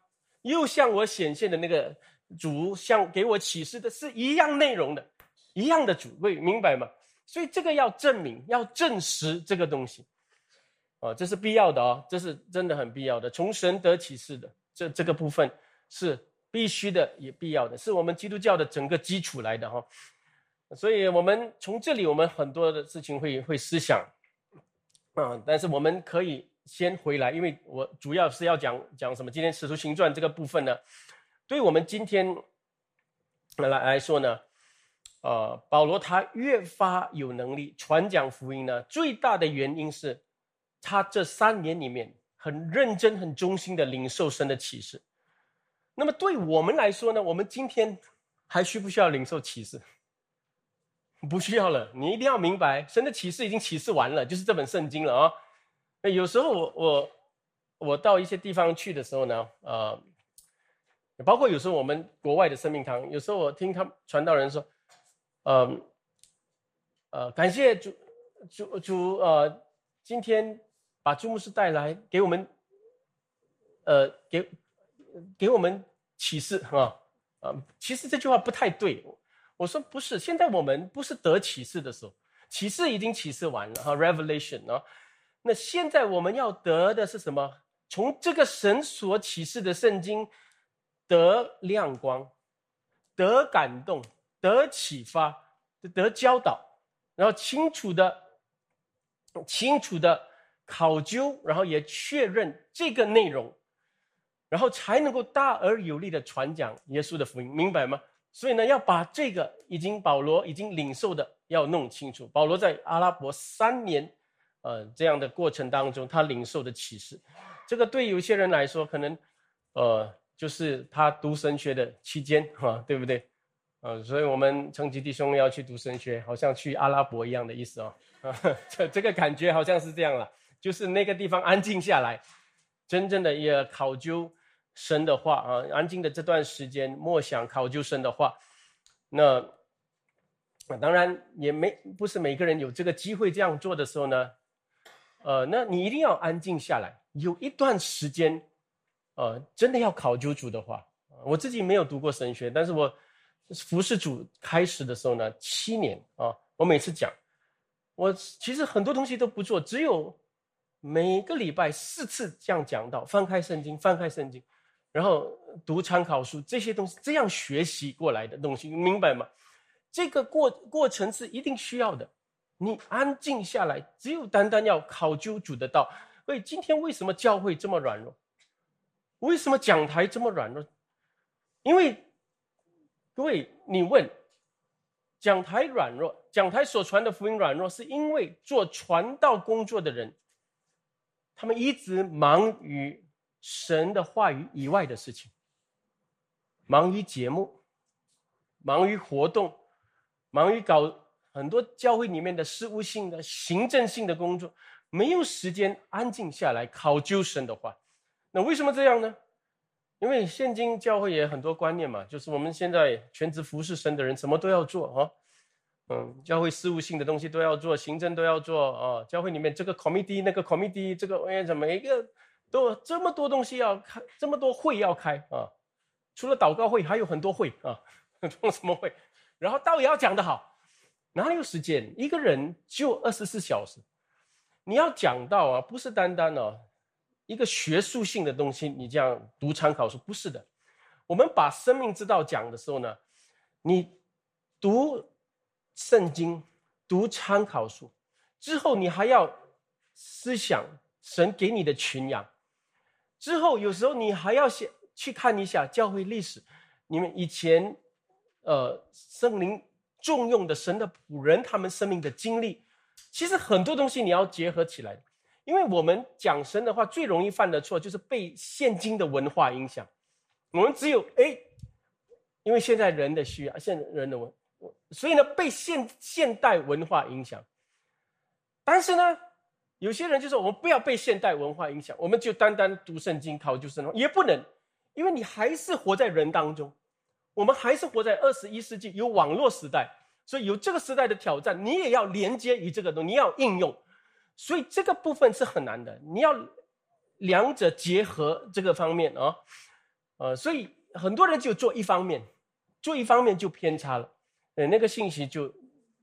又向我显现的那个主，向给我启示的是一样内容的，一样的主，会明白吗？所以这个要证明，要证实这个东西，哦，这是必要的哦，这是真的很必要的。从神得启示的这这个部分是必须的，也必要的，是我们基督教的整个基础来的哈。所以我们从这里，我们很多的事情会会思想，啊，但是我们可以先回来，因为我主要是要讲讲什么？今天使徒行传这个部分呢，对我们今天来来说呢。呃，保罗他越发有能力传讲福音呢，最大的原因是，他这三年里面很认真、很忠心的领受神的启示。那么对我们来说呢，我们今天还需不需要领受启示？不需要了。你一定要明白，神的启示已经启示完了，就是这本圣经了啊。那有时候我我我到一些地方去的时候呢，呃，包括有时候我们国外的生命堂，有时候我听他们传道人说。嗯，呃，感谢主主主呃，今天把朱牧师带来给我们，呃，给给我们启示啊啊，其实这句话不太对，我说不是，现在我们不是得启示的时候，启示已经启示完了哈，revelation 啊，那现在我们要得的是什么？从这个神所启示的圣经得亮光，得感动。得启发，得教导，然后清楚的、清楚的考究，然后也确认这个内容，然后才能够大而有力的传讲耶稣的福音，明白吗？所以呢，要把这个已经保罗已经领受的要弄清楚。保罗在阿拉伯三年，呃，这样的过程当中，他领受的启示，这个对有些人来说，可能，呃，就是他读神学的期间，哈，对不对？呃，所以我们成吉弟兄要去读神学，好像去阿拉伯一样的意思哦。这 这个感觉好像是这样了，就是那个地方安静下来，真正的也考究神的话啊，安静的这段时间默想考究神的话。那当然也没不是每个人有这个机会这样做的时候呢，呃，那你一定要安静下来，有一段时间，呃，真的要考究主的话。我自己没有读过神学，但是我。服侍主开始的时候呢，七年啊，我每次讲，我其实很多东西都不做，只有每个礼拜四次这样讲到，翻开圣经，翻开圣经，然后读参考书这些东西，这样学习过来的东西，明白吗？这个过过程是一定需要的。你安静下来，只有单单要考究主的道。所以今天为什么教会这么软弱？为什么讲台这么软弱？因为。各位，你问讲台软弱，讲台所传的福音软弱，是因为做传道工作的人，他们一直忙于神的话语以外的事情，忙于节目，忙于活动，忙于搞很多教会里面的事务性的、行政性的工作，没有时间安静下来考究神的话。那为什么这样呢？因为现今教会也很多观念嘛，就是我们现在全职服侍神的人，什么都要做啊，嗯，教会事务性的东西都要做，行政都要做啊，教会里面这个 committee 那个 committee 这个哎怎么一个都这么多东西要开，这么多会要开啊，除了祷告会还有很多会啊，做什么会？然后道也要讲得好，哪有时间？一个人就二十四小时，你要讲到啊，不是单单哦。一个学术性的东西，你这样读参考书不是的。我们把生命之道讲的时候呢，你读圣经、读参考书之后，你还要思想神给你的群养。之后有时候你还要先去看一下教会历史，你们以前呃圣灵重用的神的仆人，他们生命的经历，其实很多东西你要结合起来。因为我们讲神的话，最容易犯的错就是被现今的文化影响。我们只有哎，因为现在人的需要，现人的文，所以呢被现现代文化影响。但是呢，有些人就说我们不要被现代文化影响，我们就单单读圣经、考究神话，也不能，因为你还是活在人当中，我们还是活在二十一世纪，有网络时代，所以有这个时代的挑战，你也要连接于这个东，你要应用。所以这个部分是很难的，你要两者结合这个方面啊，呃，所以很多人就做一方面，做一方面就偏差了，呃，那个信息就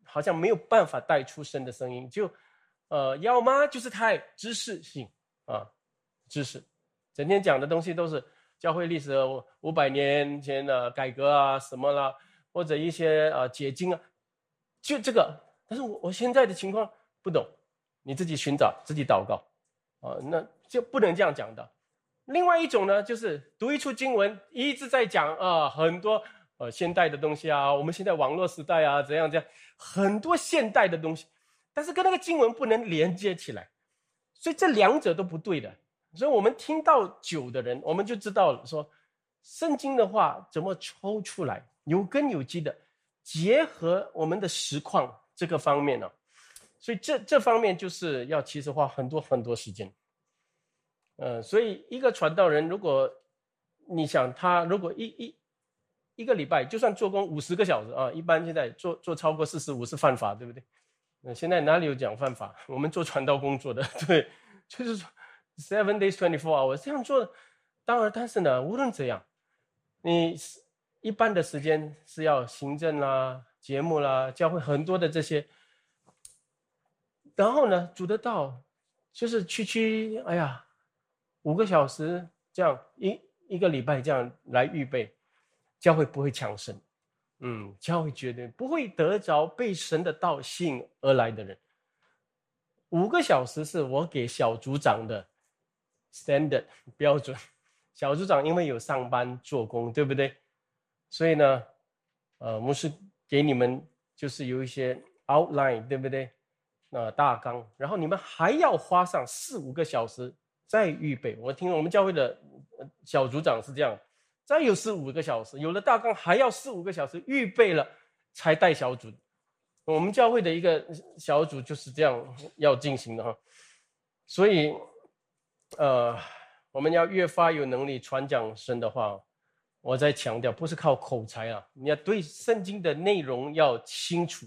好像没有办法带出声的声音，就呃，要么就是太知识性啊，知识，整天讲的东西都是教会历史五百年前的改革啊什么啦，或者一些啊解经啊，就这个，但是我我现在的情况不懂。你自己寻找，自己祷告，啊，那就不能这样讲的。另外一种呢，就是读一处经文，一直在讲啊，很多呃现代的东西啊，我们现在网络时代啊，怎样怎样，很多现代的东西，但是跟那个经文不能连接起来，所以这两者都不对的。所以我们听到久的人，我们就知道了，说圣经的话怎么抽出来，有根有基的，结合我们的实况这个方面呢？所以这这方面就是要其实花很多很多时间，呃，所以一个传道人，如果你想他如果一一一个礼拜就算做工五十个小时啊，一般现在做做超过四十五是犯法，对不对？那现在哪里有讲犯法？我们做传道工作的，对，就是说 seven days twenty four hours 这样做，当然，但是呢，无论怎样，你一般的时间是要行政啦、节目啦、教会很多的这些。然后呢，煮得到，就是区区，哎呀，五个小时这样一一个礼拜这样来预备，教会不会强盛，嗯，教会绝对不会得着被神的道吸引而来的人。五个小时是我给小组长的 standard 标准，小组长因为有上班做工，对不对？所以呢，呃，牧师给你们就是有一些 outline，对不对？呃，大纲，然后你们还要花上四五个小时再预备。我听我们教会的小组长是这样，再有四五个小时，有了大纲还要四五个小时预备了才带小组。我们教会的一个小组就是这样要进行的哈。所以，呃，我们要越发有能力传讲神的话，我在强调，不是靠口才啊，你要对圣经的内容要清楚，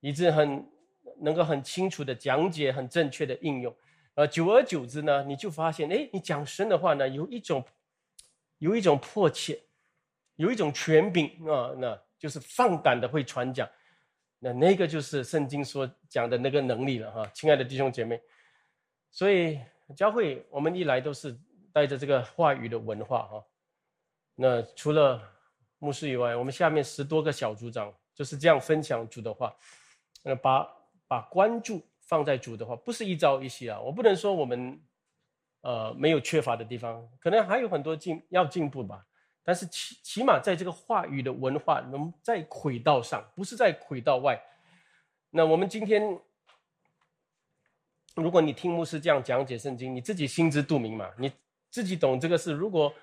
以致很。能够很清楚的讲解，很正确的应用，呃，久而久之呢，你就发现，哎，你讲神的话呢，有一种，有一种迫切，有一种权柄啊，那就是放胆的会传讲，那那个就是圣经所讲的那个能力了哈，亲爱的弟兄姐妹，所以教会我们一来都是带着这个话语的文化哈，那除了牧师以外，我们下面十多个小组长就是这样分享主的话，呃，把。把关注放在主的话，不是一朝一夕啊！我不能说我们，呃，没有缺乏的地方，可能还有很多进要进步吧。但是起起码在这个话语的文化能在轨道上，不是在轨道外。那我们今天，如果你听牧师这样讲解圣经，你自己心知肚明嘛，你自己懂这个事。如果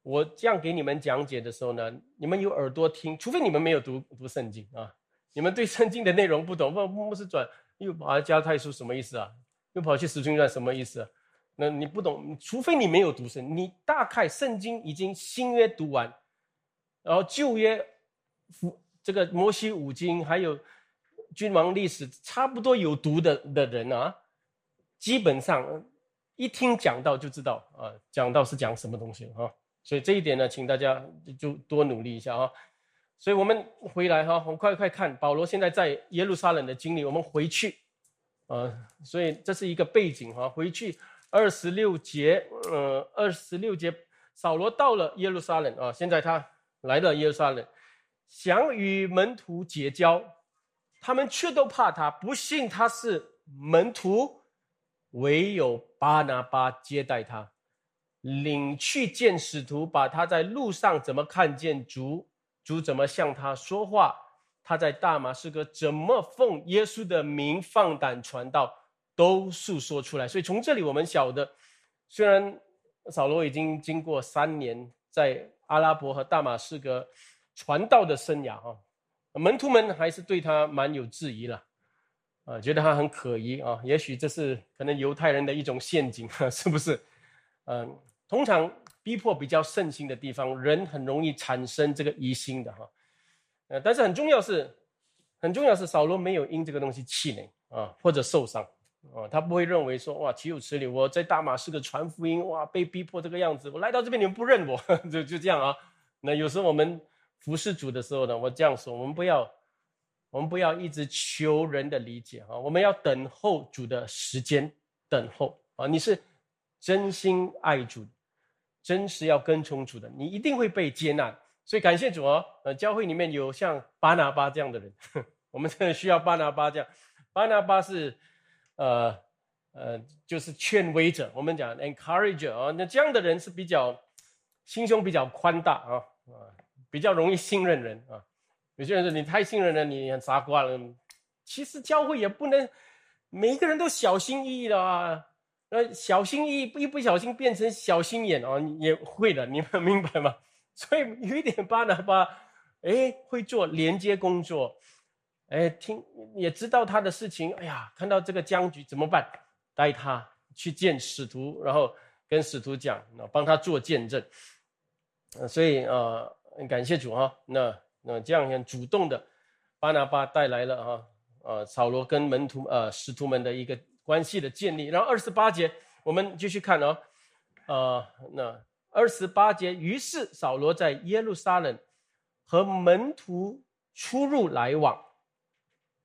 我这样给你们讲解的时候呢，你们有耳朵听，除非你们没有读读圣经啊。你们对圣经的内容不懂，不牧师转又跑加太书什么意思啊？又跑去使徒传什么意思？那你不懂，除非你没有读圣，你大概圣经已经新约读完，然后旧约，这个摩西五经还有君王历史差不多有读的的人啊，基本上一听讲到就知道啊，讲到是讲什么东西啊。所以这一点呢，请大家就多努力一下啊。所以我们回来哈，我们快快看保罗现在在耶路撒冷的经历。我们回去，啊，所以这是一个背景哈。回去二十六节，呃，二十六节，扫罗到了耶路撒冷啊。现在他来到耶路撒冷，想与门徒结交，他们却都怕他，不信他是门徒，唯有巴拿巴接待他，领去见使徒，把他在路上怎么看见主。主怎么向他说话？他在大马士革怎么奉耶稣的名放胆传道，都诉说出来。所以从这里我们晓得，虽然扫罗已经经过三年在阿拉伯和大马士革传道的生涯哈，门徒们还是对他蛮有质疑了，啊，觉得他很可疑啊。也许这是可能犹太人的一种陷阱，是不是？嗯，通常。逼迫比较盛行的地方，人很容易产生这个疑心的哈，呃，但是很重要是，很重要是扫罗没有因这个东西气馁啊，或者受伤啊，他不会认为说哇岂有此理，我在大马是个传福音哇，被逼迫这个样子，我来到这边你们不认我，就就这样啊。那有时候我们服侍主的时候呢，我这样说，我们不要，我们不要一直求人的理解啊，我们要等候主的时间，等候啊，你是真心爱主。真实要跟从主的，你一定会被接纳。所以感谢主哦，呃，教会里面有像巴拿巴这样的人，我们真的需要巴拿巴这样。巴拿巴是，呃呃，就是劝威者，我们讲 encourager 啊，那这样的人是比较心胸比较宽大啊啊，比较容易信任人啊。有些人说你太信任了，你很傻瓜了。其实教会也不能每一个人都小心翼翼的啊。那，小心翼翼，一不小心变成小心眼哦，也会的，你们明白吗？所以有一点巴拿巴，哎，会做连接工作，哎，听也知道他的事情，哎呀，看到这个僵局怎么办？带他去见使徒，然后跟使徒讲，那帮他做见证。所以呃，感谢主哈，那那这样很主动的，巴拿巴带来了哈，呃，扫罗跟门徒呃使徒们的一个。关系的建立，然后二十八节，我们继续看哦，呃，那二十八节，于是扫罗在耶路撒冷和门徒出入来往，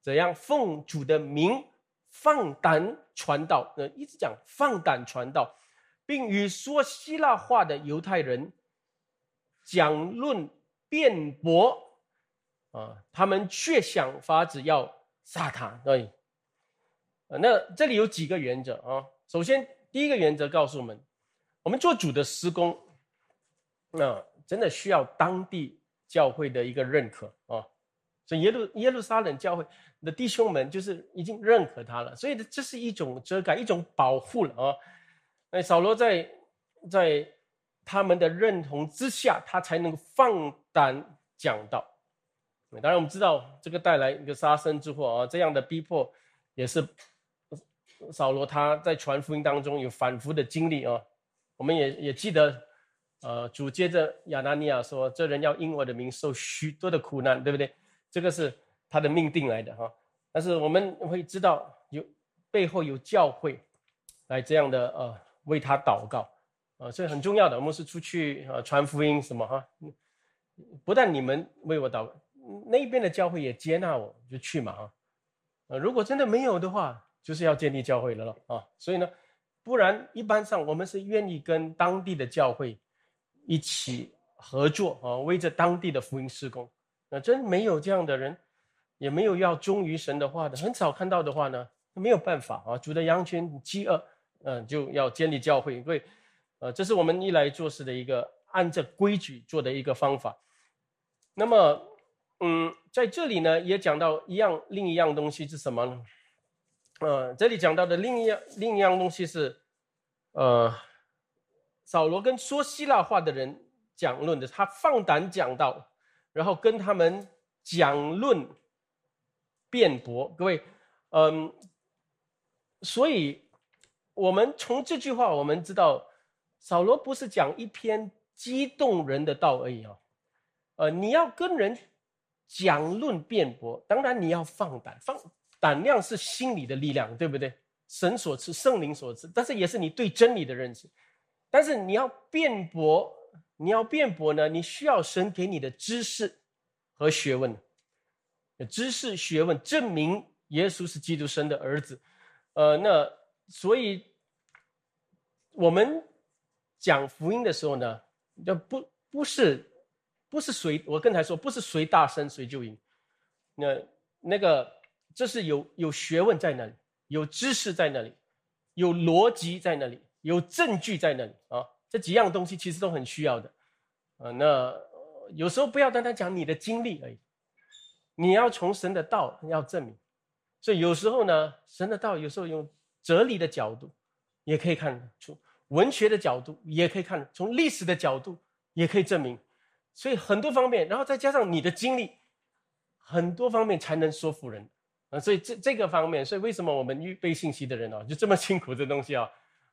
怎样奉主的名放胆传道？呃，一直讲放胆传道，并与说希腊话的犹太人讲论辩驳，啊，他们却想法子要杀他，对。那这里有几个原则啊？首先，第一个原则告诉我们，我们做主的施工，那真的需要当地教会的一个认可啊。耶路耶路撒冷教会的弟兄们就是已经认可他了，所以这是一种遮盖、一种保护了啊。那扫罗在在他们的认同之下，他才能放胆讲道。当然，我们知道这个带来一个杀身之祸啊，这样的逼迫也是。扫罗他在传福音当中有反复的经历啊，我们也也记得，呃，主接着亚拿尼亚说：“这人要因我的名受许多的苦难，对不对？”这个是他的命定来的哈。但是我们会知道有背后有教会来这样的呃为他祷告啊，所以很重要的。我们是出去啊传福音什么哈，不但你们为我祷，那边的教会也接纳我，就去嘛啊。呃，如果真的没有的话。就是要建立教会了咯啊，所以呢，不然一般上我们是愿意跟当地的教会一起合作啊，为着当地的福音施工。那真没有这样的人，也没有要忠于神的话的，很少看到的话呢，没有办法啊。主的羊群饥饿，嗯，就要建立教会，因为呃，这是我们一来做事的一个按照规矩做的一个方法。那么，嗯，在这里呢，也讲到一样另一样东西是什么呢？呃，这里讲到的另一样另一样东西是，呃，扫罗跟说希腊话的人讲论的，他放胆讲道，然后跟他们讲论辩驳。各位，嗯，所以我们从这句话，我们知道，扫罗不是讲一篇激动人的道而已啊，呃，你要跟人讲论辩驳，当然你要放胆，放胆量是心理的力量，对不对？神所赐，圣灵所赐，但是也是你对真理的认识。但是你要辩驳，你要辩驳呢，你需要神给你的知识和学问，知识学问证明耶稣是基督生的儿子，呃，那。所以，我们讲福音的时候呢，就不不是不是谁，我刚才说不是谁大声谁就赢，那那个这是有有学问在那里，有知识在那里，有逻辑在那里，有证据在那里啊，这几样东西其实都很需要的，啊，那有时候不要单单讲你的经历而已，你要从神的道要证明，所以有时候呢，神的道有时候用。哲理的角度，也可以看出；文学的角度也可以看；从历史的角度也可以证明。所以很多方面，然后再加上你的经历，很多方面才能说服人啊。所以这这个方面，所以为什么我们预备信息的人哦，就这么辛苦？这东西啊，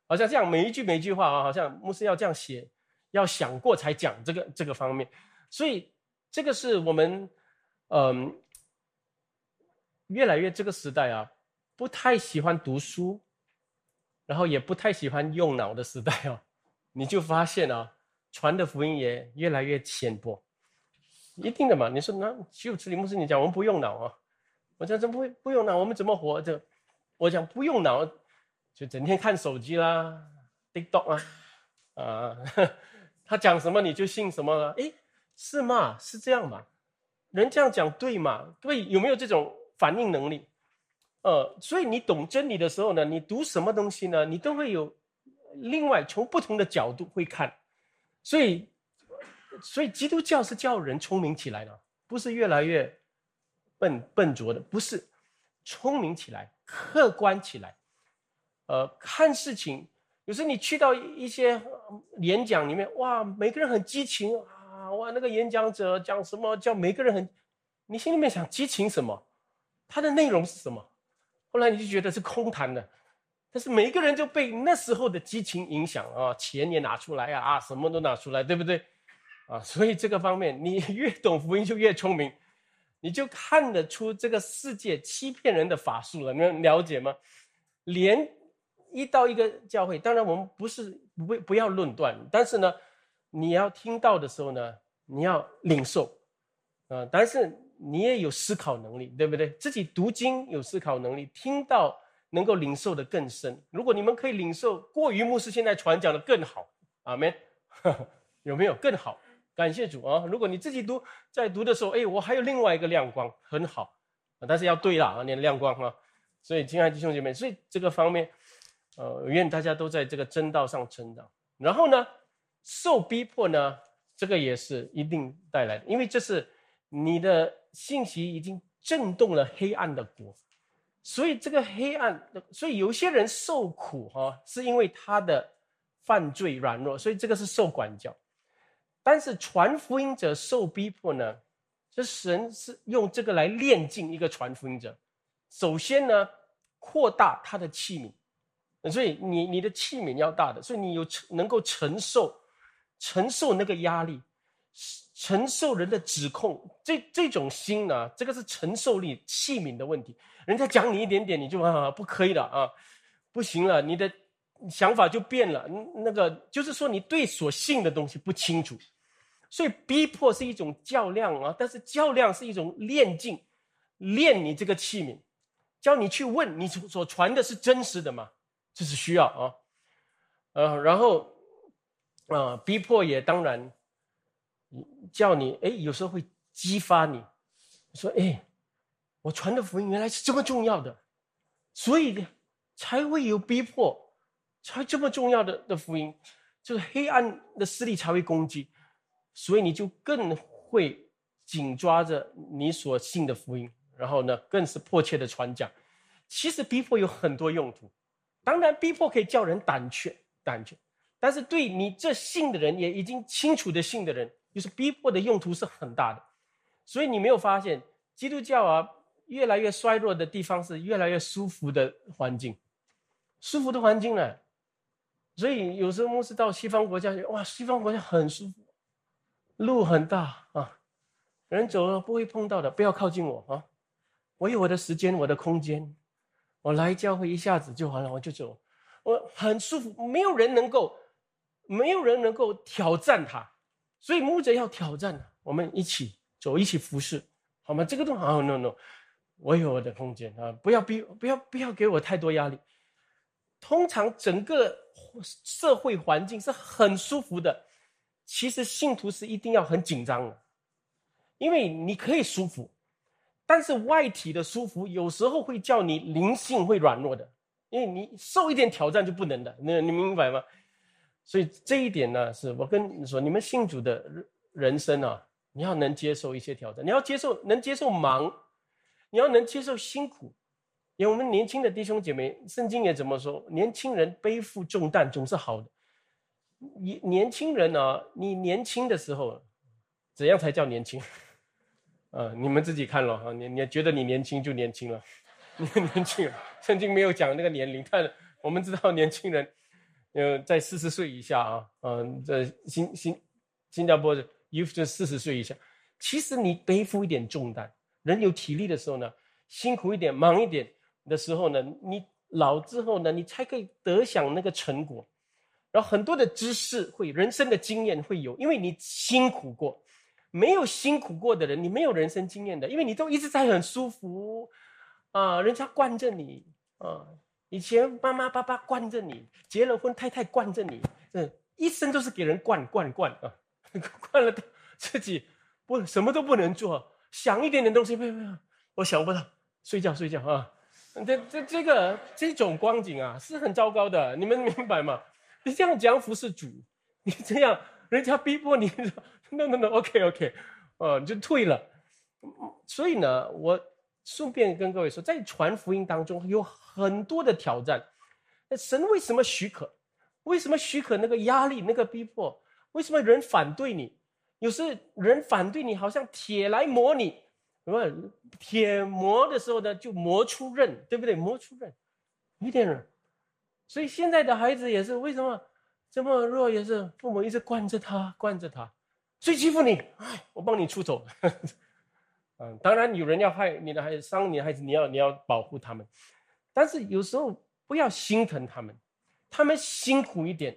好像这样每一句每一句话啊，好像牧师要这样写，要想过才讲这个这个方面。所以这个是我们嗯，越来越这个时代啊。不太喜欢读书，然后也不太喜欢用脑的时代哦，你就发现啊，传的福音也越来越浅薄，一定的嘛。你说那就此里牧师你讲我们不用脑啊，我讲怎么会不用脑？我们怎么活着？我讲不用脑，就整天看手机啦，TikTok 啊，啊，他讲什么你就信什么了？诶，是吗？是这样吗？人这样讲对吗？各位有没有这种反应能力？呃，所以你懂真理的时候呢，你读什么东西呢？你都会有另外从不同的角度会看，所以，所以基督教是叫人聪明起来的，不是越来越笨笨拙的，不是聪明起来，客观起来，呃，看事情。有时你去到一些演讲里面，哇，每个人很激情啊，哇，那个演讲者讲什么叫每个人很，你心里面想激情什么？他的内容是什么？后来你就觉得是空谈的，但是每一个人就被那时候的激情影响啊，钱也拿出来啊，啊，什么都拿出来，对不对？啊，所以这个方面，你 越懂福音就越聪明，你就看得出这个世界欺骗人的法术了。你们了解吗？连一到一个教会，当然我们不是不不要论断，但是呢，你要听到的时候呢，你要领受，啊，但是。你也有思考能力，对不对？自己读经有思考能力，听到能够领受的更深。如果你们可以领受过于牧师现在传讲的更好，阿门。有没有更好？感谢主啊！如果你自己读，在读的时候，哎，我还有另外一个亮光，很好。但是要对了啊，你的亮光啊。所以，亲爱的弟兄姐妹，所以这个方面，呃，愿大家都在这个真道上成长。然后呢，受逼迫呢，这个也是一定带来的，因为这是你的。信息已经震动了黑暗的国，所以这个黑暗，所以有些人受苦哈，是因为他的犯罪软弱，所以这个是受管教。但是传福音者受逼迫呢，这神是用这个来炼净一个传福音者。首先呢，扩大他的器皿，所以你你的器皿要大的，所以你有承能够承受承受那个压力。承受人的指控，这这种心呢，这个是承受力器皿的问题。人家讲你一点点，你就啊不可以了啊，不行了，你的想法就变了。那个就是说，你对所信的东西不清楚，所以逼迫是一种较量啊。但是较量是一种练劲，练你这个器皿，教你去问你所传的是真实的吗？这是需要啊。呃，然后啊，逼迫也当然。叫你哎，有时候会激发你，说哎，我传的福音原来是这么重要的，所以才会有逼迫，才这么重要的的福音，就是黑暗的势力才会攻击，所以你就更会紧抓着你所信的福音，然后呢，更是迫切的传讲。其实逼迫有很多用途，当然逼迫可以叫人胆怯，胆怯，但是对你这信的人，也已经清楚的信的人。就是逼迫的用途是很大的，所以你没有发现基督教啊越来越衰弱的地方是越来越舒服的环境，舒服的环境呢。所以有时候牧师到西方国家去，哇，西方国家很舒服，路很大啊，人走了不会碰到的，不要靠近我啊！我有我的时间，我的空间，我来教会一下子就完了，我就走，我很舒服，没有人能够，没有人能够挑战他，所以牧者要挑战，我们一起走，一起服侍，好吗？这个都好，no no，我有我的空间啊，不要逼，不要不要给我太多压力。通常整个社会环境是很舒服的，其实信徒是一定要很紧张的，因为你可以舒服，但是外体的舒服有时候会叫你灵性会软弱的，因为你受一点挑战就不能的，那你明白吗？所以这一点呢，是我跟你说，你们信主的人生啊，你要能接受一些挑战，你要接受能接受忙，你要能接受辛苦。因为我们年轻的弟兄姐妹，圣经也怎么说？年轻人背负重担总是好的。你年轻人啊，你年轻的时候，怎样才叫年轻？啊，你们自己看了哈。你你觉得你年轻就年轻了，你很年轻。圣经没有讲那个年龄，但我们知道年轻人，呃，在四十岁以下啊，嗯，在新新新加坡的 youth 就四十岁以下。其实你背负一点重担，人有体力的时候呢，辛苦一点，忙一点。的时候呢，你老之后呢，你才可以得享那个成果，然后很多的知识会、人生的经验会有，因为你辛苦过。没有辛苦过的人，你没有人生经验的，因为你都一直在很舒服啊，人家惯着你啊。以前妈妈、爸爸惯着你，结了婚太太惯着你，嗯，一生都是给人惯、惯、惯啊，惯了自己不什么都不能做，想一点点东西，不不不，我想不到，睡觉睡觉啊。这这这个这种光景啊，是很糟糕的，你们明白吗？你这样讲服是主，你这样人家逼迫你，no no no，OK OK，哦，你就退了。所以呢，我顺便跟各位说，在传福音当中有很多的挑战。那神为什么许可？为什么许可那个压力、那个逼迫？为什么人反对你？有时人反对你，好像铁来磨你。什么铁磨的时候呢，就磨出刃，对不对？磨出刃，有点刃。所以现在的孩子也是为什么这么弱，也是父母一直惯着他，惯着他，谁欺负你？哎，我帮你出头。嗯，当然有人要害你的孩子，伤你的孩子，你要你要保护他们。但是有时候不要心疼他们，他们辛苦一点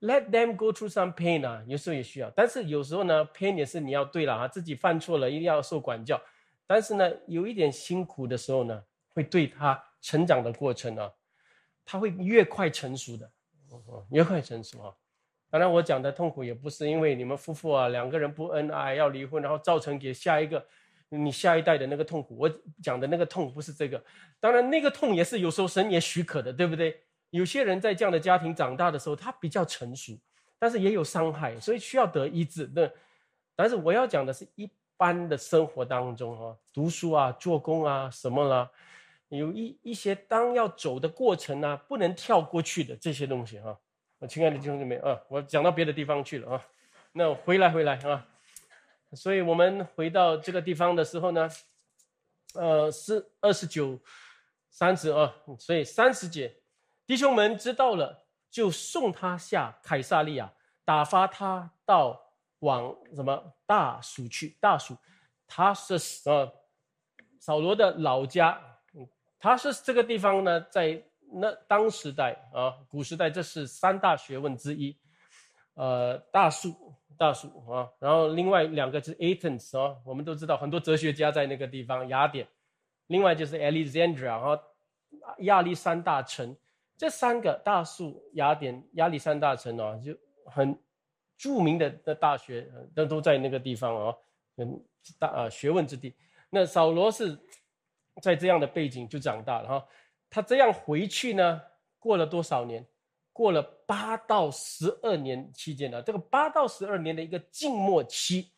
，Let them go through some pain 啊，有时候也需要。但是有时候呢，pain 也是你要对了啊，自己犯错了一定要受管教。但是呢，有一点辛苦的时候呢，会对他成长的过程呢，他会越快成熟的，越快成熟啊。当然，我讲的痛苦也不是因为你们夫妇啊两个人不恩爱要离婚，然后造成给下一个你下一代的那个痛苦。我讲的那个痛不是这个。当然，那个痛也是有时候神也许可的，对不对？有些人在这样的家庭长大的时候，他比较成熟，但是也有伤害，所以需要得医治。那但是我要讲的是一。般的生活当中啊，读书啊，做工啊，什么啦，有一一些当要走的过程啊，不能跳过去的这些东西哈。亲爱的弟兄姊妹啊，我讲到别的地方去了啊，那回来回来啊。所以我们回到这个地方的时候呢，呃，是二十九、三十啊，所以三十节，弟兄们知道了，就送他下凯撒利亚，打发他到。往什么大蜀去？大蜀，他是呃扫罗的老家，他是这个地方呢，在那当时代啊，古时代，这是三大学问之一，呃，大数大数啊，然后另外两个是 Athens 啊，我们都知道很多哲学家在那个地方，雅典，另外就是 Alexandra 啊，亚历山大城，这三个大数雅典、亚历山大城啊，就很。著名的的大学都都在那个地方啊，嗯，大啊学问之地。那扫罗是在这样的背景就长大了哈。他这样回去呢，过了多少年？过了八到十二年期间呢，这个八到十二年的一个静默期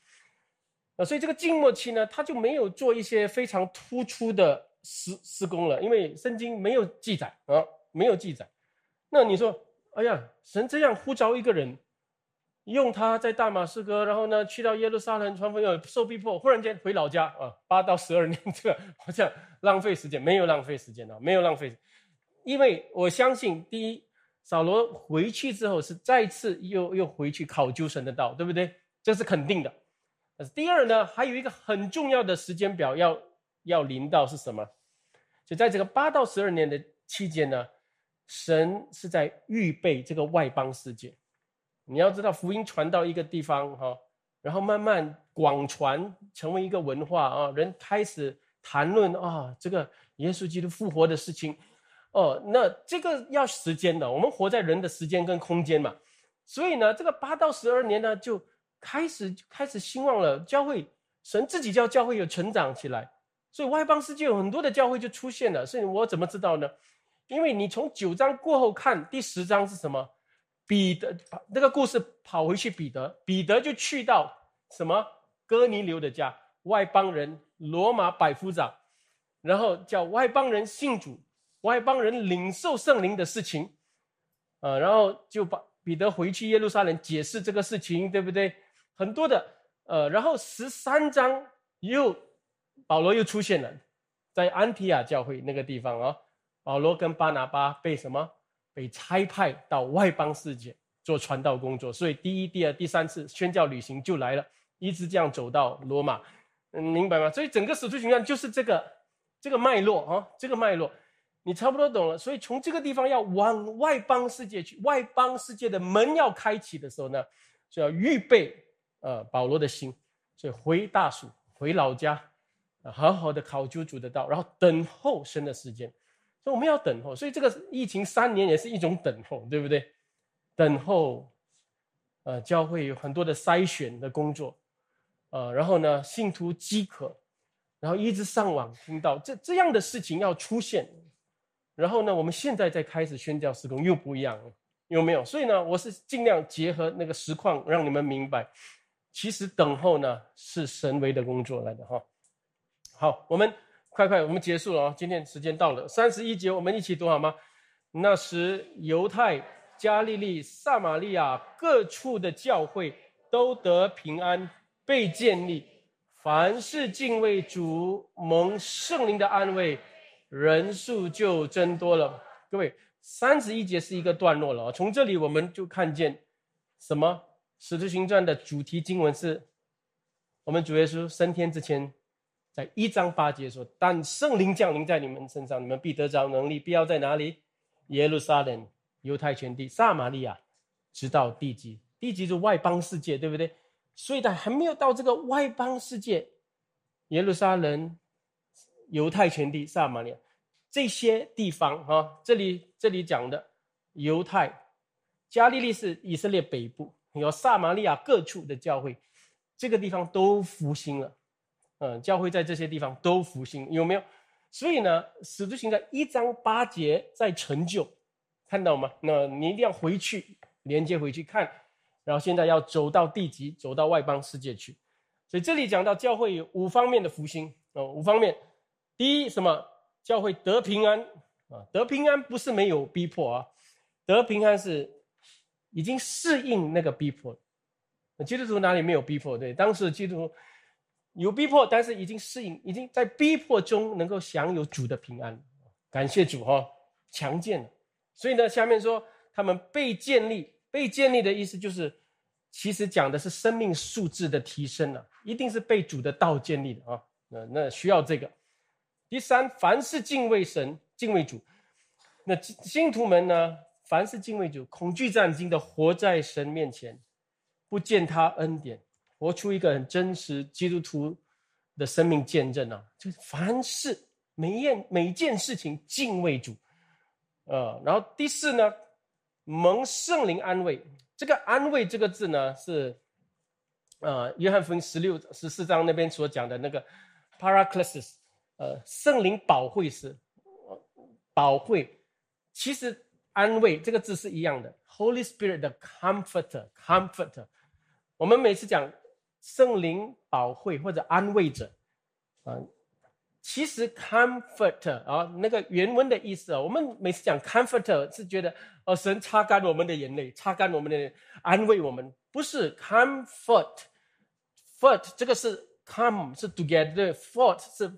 啊，所以这个静默期呢，他就没有做一些非常突出的施施工了，因为圣经没有记载啊，没有记载。那你说，哎呀，神这样呼召一个人？用他在大马士革，然后呢，去到耶路撒冷传福音，受逼迫，忽然间回老家啊，八到十二年，这个好像浪费时间，没有浪费时间啊，没有浪费，因为我相信，第一，扫罗回去之后是再次又又回去考究神的道，对不对？这是肯定的。但是第二呢，还有一个很重要的时间表要要临到是什么？就在这个八到十二年的期间呢，神是在预备这个外邦世界。你要知道，福音传到一个地方哈，然后慢慢广传，成为一个文化啊，人开始谈论啊，这个耶稣基督复活的事情，哦，那这个要时间的。我们活在人的时间跟空间嘛，所以呢，这个八到十二年呢，就开始开始兴旺了。教会神自己叫教会有成长起来，所以外邦世界有很多的教会就出现了。所以我怎么知道呢？因为你从九章过后看第十章是什么？彼得那个故事跑回去，彼得彼得就去到什么哥尼流的家，外邦人罗马百夫长，然后叫外邦人信主，外邦人领受圣灵的事情，呃，然后就把彼得回去耶路撒冷解释这个事情，对不对？很多的呃，然后十三章又保罗又出现了，在安提亚教会那个地方啊，保罗跟巴拿巴被什么？被差派到外邦世界做传道工作，所以第一、第二、第三次宣教旅行就来了，一直这样走到罗马，嗯，明白吗？所以整个使徒行传就是这个这个脉络啊，这个脉络，你差不多懂了。所以从这个地方要往外邦世界去，外邦世界的门要开启的时候呢，就要预备呃保罗的心，所以回大蜀，回老家，好好的考究主的道，然后等候神的时间。所以我们要等候，所以这个疫情三年也是一种等候，对不对？等候，呃，教会有很多的筛选的工作，呃，然后呢，信徒饥渴，然后一直上网听到这这样的事情要出现，然后呢，我们现在在开始宣教施工又不一样了，有没有？所以呢，我是尽量结合那个实况，让你们明白，其实等候呢是神为的工作来的哈。好，我们。快快，我们结束了啊！今天时间到了，三十一节，我们一起读好吗？那时，犹太、加利利、撒玛利亚各处的教会都得平安，被建立。凡是敬畏主、蒙圣灵的安慰，人数就增多了。各位，三十一节是一个段落了啊！从这里我们就看见什么？使徒行传的主题经文是我们主耶稣升天之前。在一章八节说：“但圣灵降临在你们身上，你们必得着能力。必要在哪里？耶路撒冷、犹太全地、撒玛利亚，直到地极。地极是外邦世界，对不对？所以，他还没有到这个外邦世界，耶路撒冷、犹太全地、撒玛利亚这些地方啊。这里这里讲的犹太、加利利是以色列北部，有撒玛利亚各处的教会，这个地方都复兴了。”嗯，教会在这些地方都复兴，有没有？所以呢，使徒行传一章八节在成就，看到吗？那你一定要回去连接回去看，然后现在要走到地极，走到外邦世界去。所以这里讲到教会有五方面的复兴哦，五方面。第一，什么？教会得平安啊，得平安不是没有逼迫啊，得平安是已经适应那个逼迫。基督徒哪里没有逼迫？对，当时基督徒。有逼迫，但是已经适应，已经在逼迫中能够享有主的平安，感谢主哈，强健。所以呢，下面说他们被建立，被建立的意思就是，其实讲的是生命素质的提升了，一定是被主的道建立的啊。那那需要这个。第三，凡是敬畏神、敬畏主，那信徒们呢，凡是敬畏主、恐惧战惊的活在神面前，不见他恩典。活出一个很真实基督徒的生命见证啊！就是凡事每一件每件事情敬畏主，呃，然后第四呢，蒙圣灵安慰。这个安慰这个字呢，是呃，约翰福音十六十四章那边所讲的那个 paraclesis，呃，圣灵保惠师，保惠。其实安慰这个字是一样的，Holy Spirit 的 comforter，comforter。我们每次讲。圣灵保会或者安慰者，啊，其实 comfort 啊，那个原文的意思啊，我们每次讲 comfort 是觉得哦，神擦干我们的眼泪，擦干我们的安慰我们，不是 comfort，fort 这个是 come 是 together，fort 是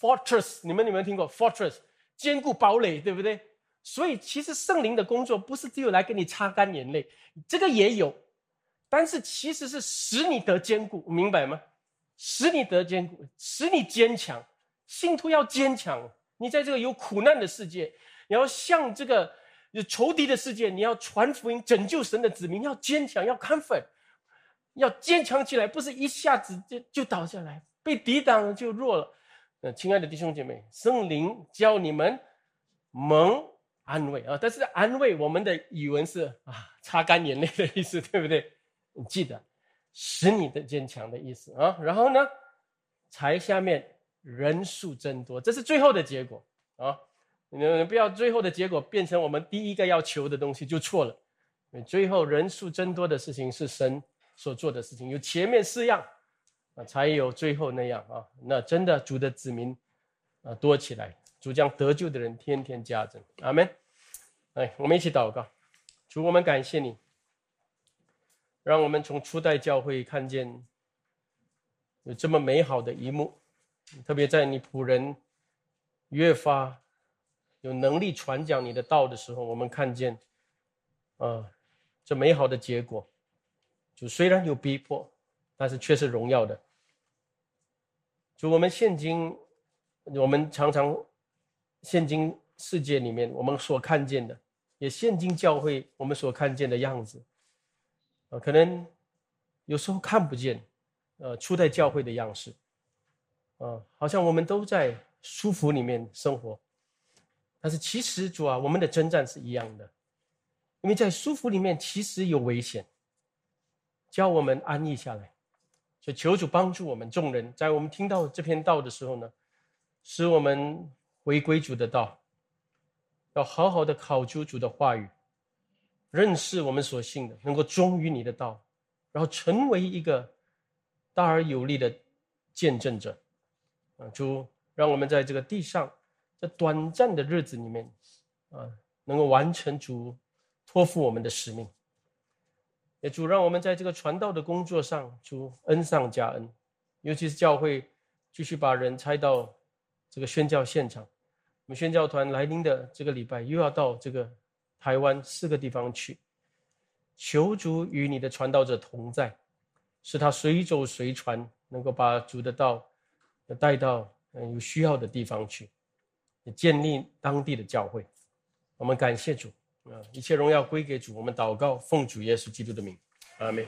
fortress，你们有没有听过？fortress 坚固堡垒，对不对？所以其实圣灵的工作不是只有来给你擦干眼泪，这个也有，但是其实是使你得坚固，明白吗？使你得坚固，使你坚强。信徒要坚强，你在这个有苦难的世界，你要向这个有仇敌的世界，你要传福音，拯救神的子民，要坚强，要 comfort，要坚强起来，不是一下子就就倒下来，被抵挡了就弱了。呃，亲爱的弟兄姐妹，圣灵教你们蒙安慰啊，但是安慰我们的语文是啊，擦干眼泪的意思，对不对？你记得使你的坚强的意思啊。然后呢，才下面。人数增多，这是最后的结果啊！你们不要最后的结果变成我们第一个要求的东西就错了。最后人数增多的事情是神所做的事情，有前面四样啊，才有最后那样啊。那真的主的子民啊多起来，主将得救的人天天加增。阿门。来，我们一起祷告，主，我们感谢你，让我们从初代教会看见有这么美好的一幕。特别在你仆人越发有能力传讲你的道的时候，我们看见，啊，这美好的结果，就虽然有逼迫，但是却是荣耀的。就我们现今，我们常常现今世界里面我们所看见的，也现今教会我们所看见的样子，可能有时候看不见，呃，初代教会的样式。啊，好像我们都在舒服里面生活，但是其实主啊，我们的征战是一样的，因为在舒服里面其实有危险，教我们安逸下来，所以求主帮助我们众人，在我们听到这篇道的时候呢，使我们回归主的道，要好好的考究主的话语，认识我们所信的，能够忠于你的道，然后成为一个大而有力的见证者。啊，主让我们在这个地上，这短暂的日子里面，啊，能够完成主托付我们的使命。也主让我们在这个传道的工作上，主恩上加恩，尤其是教会继续把人拆到这个宣教现场。我们宣教团来临的这个礼拜又要到这个台湾四个地方去，求主与你的传道者同在，使他随走随传，能够把主的道。带到嗯有需要的地方去，建立当地的教会。我们感谢主啊，一切荣耀归给主。我们祷告，奉主耶稣基督的名，阿门。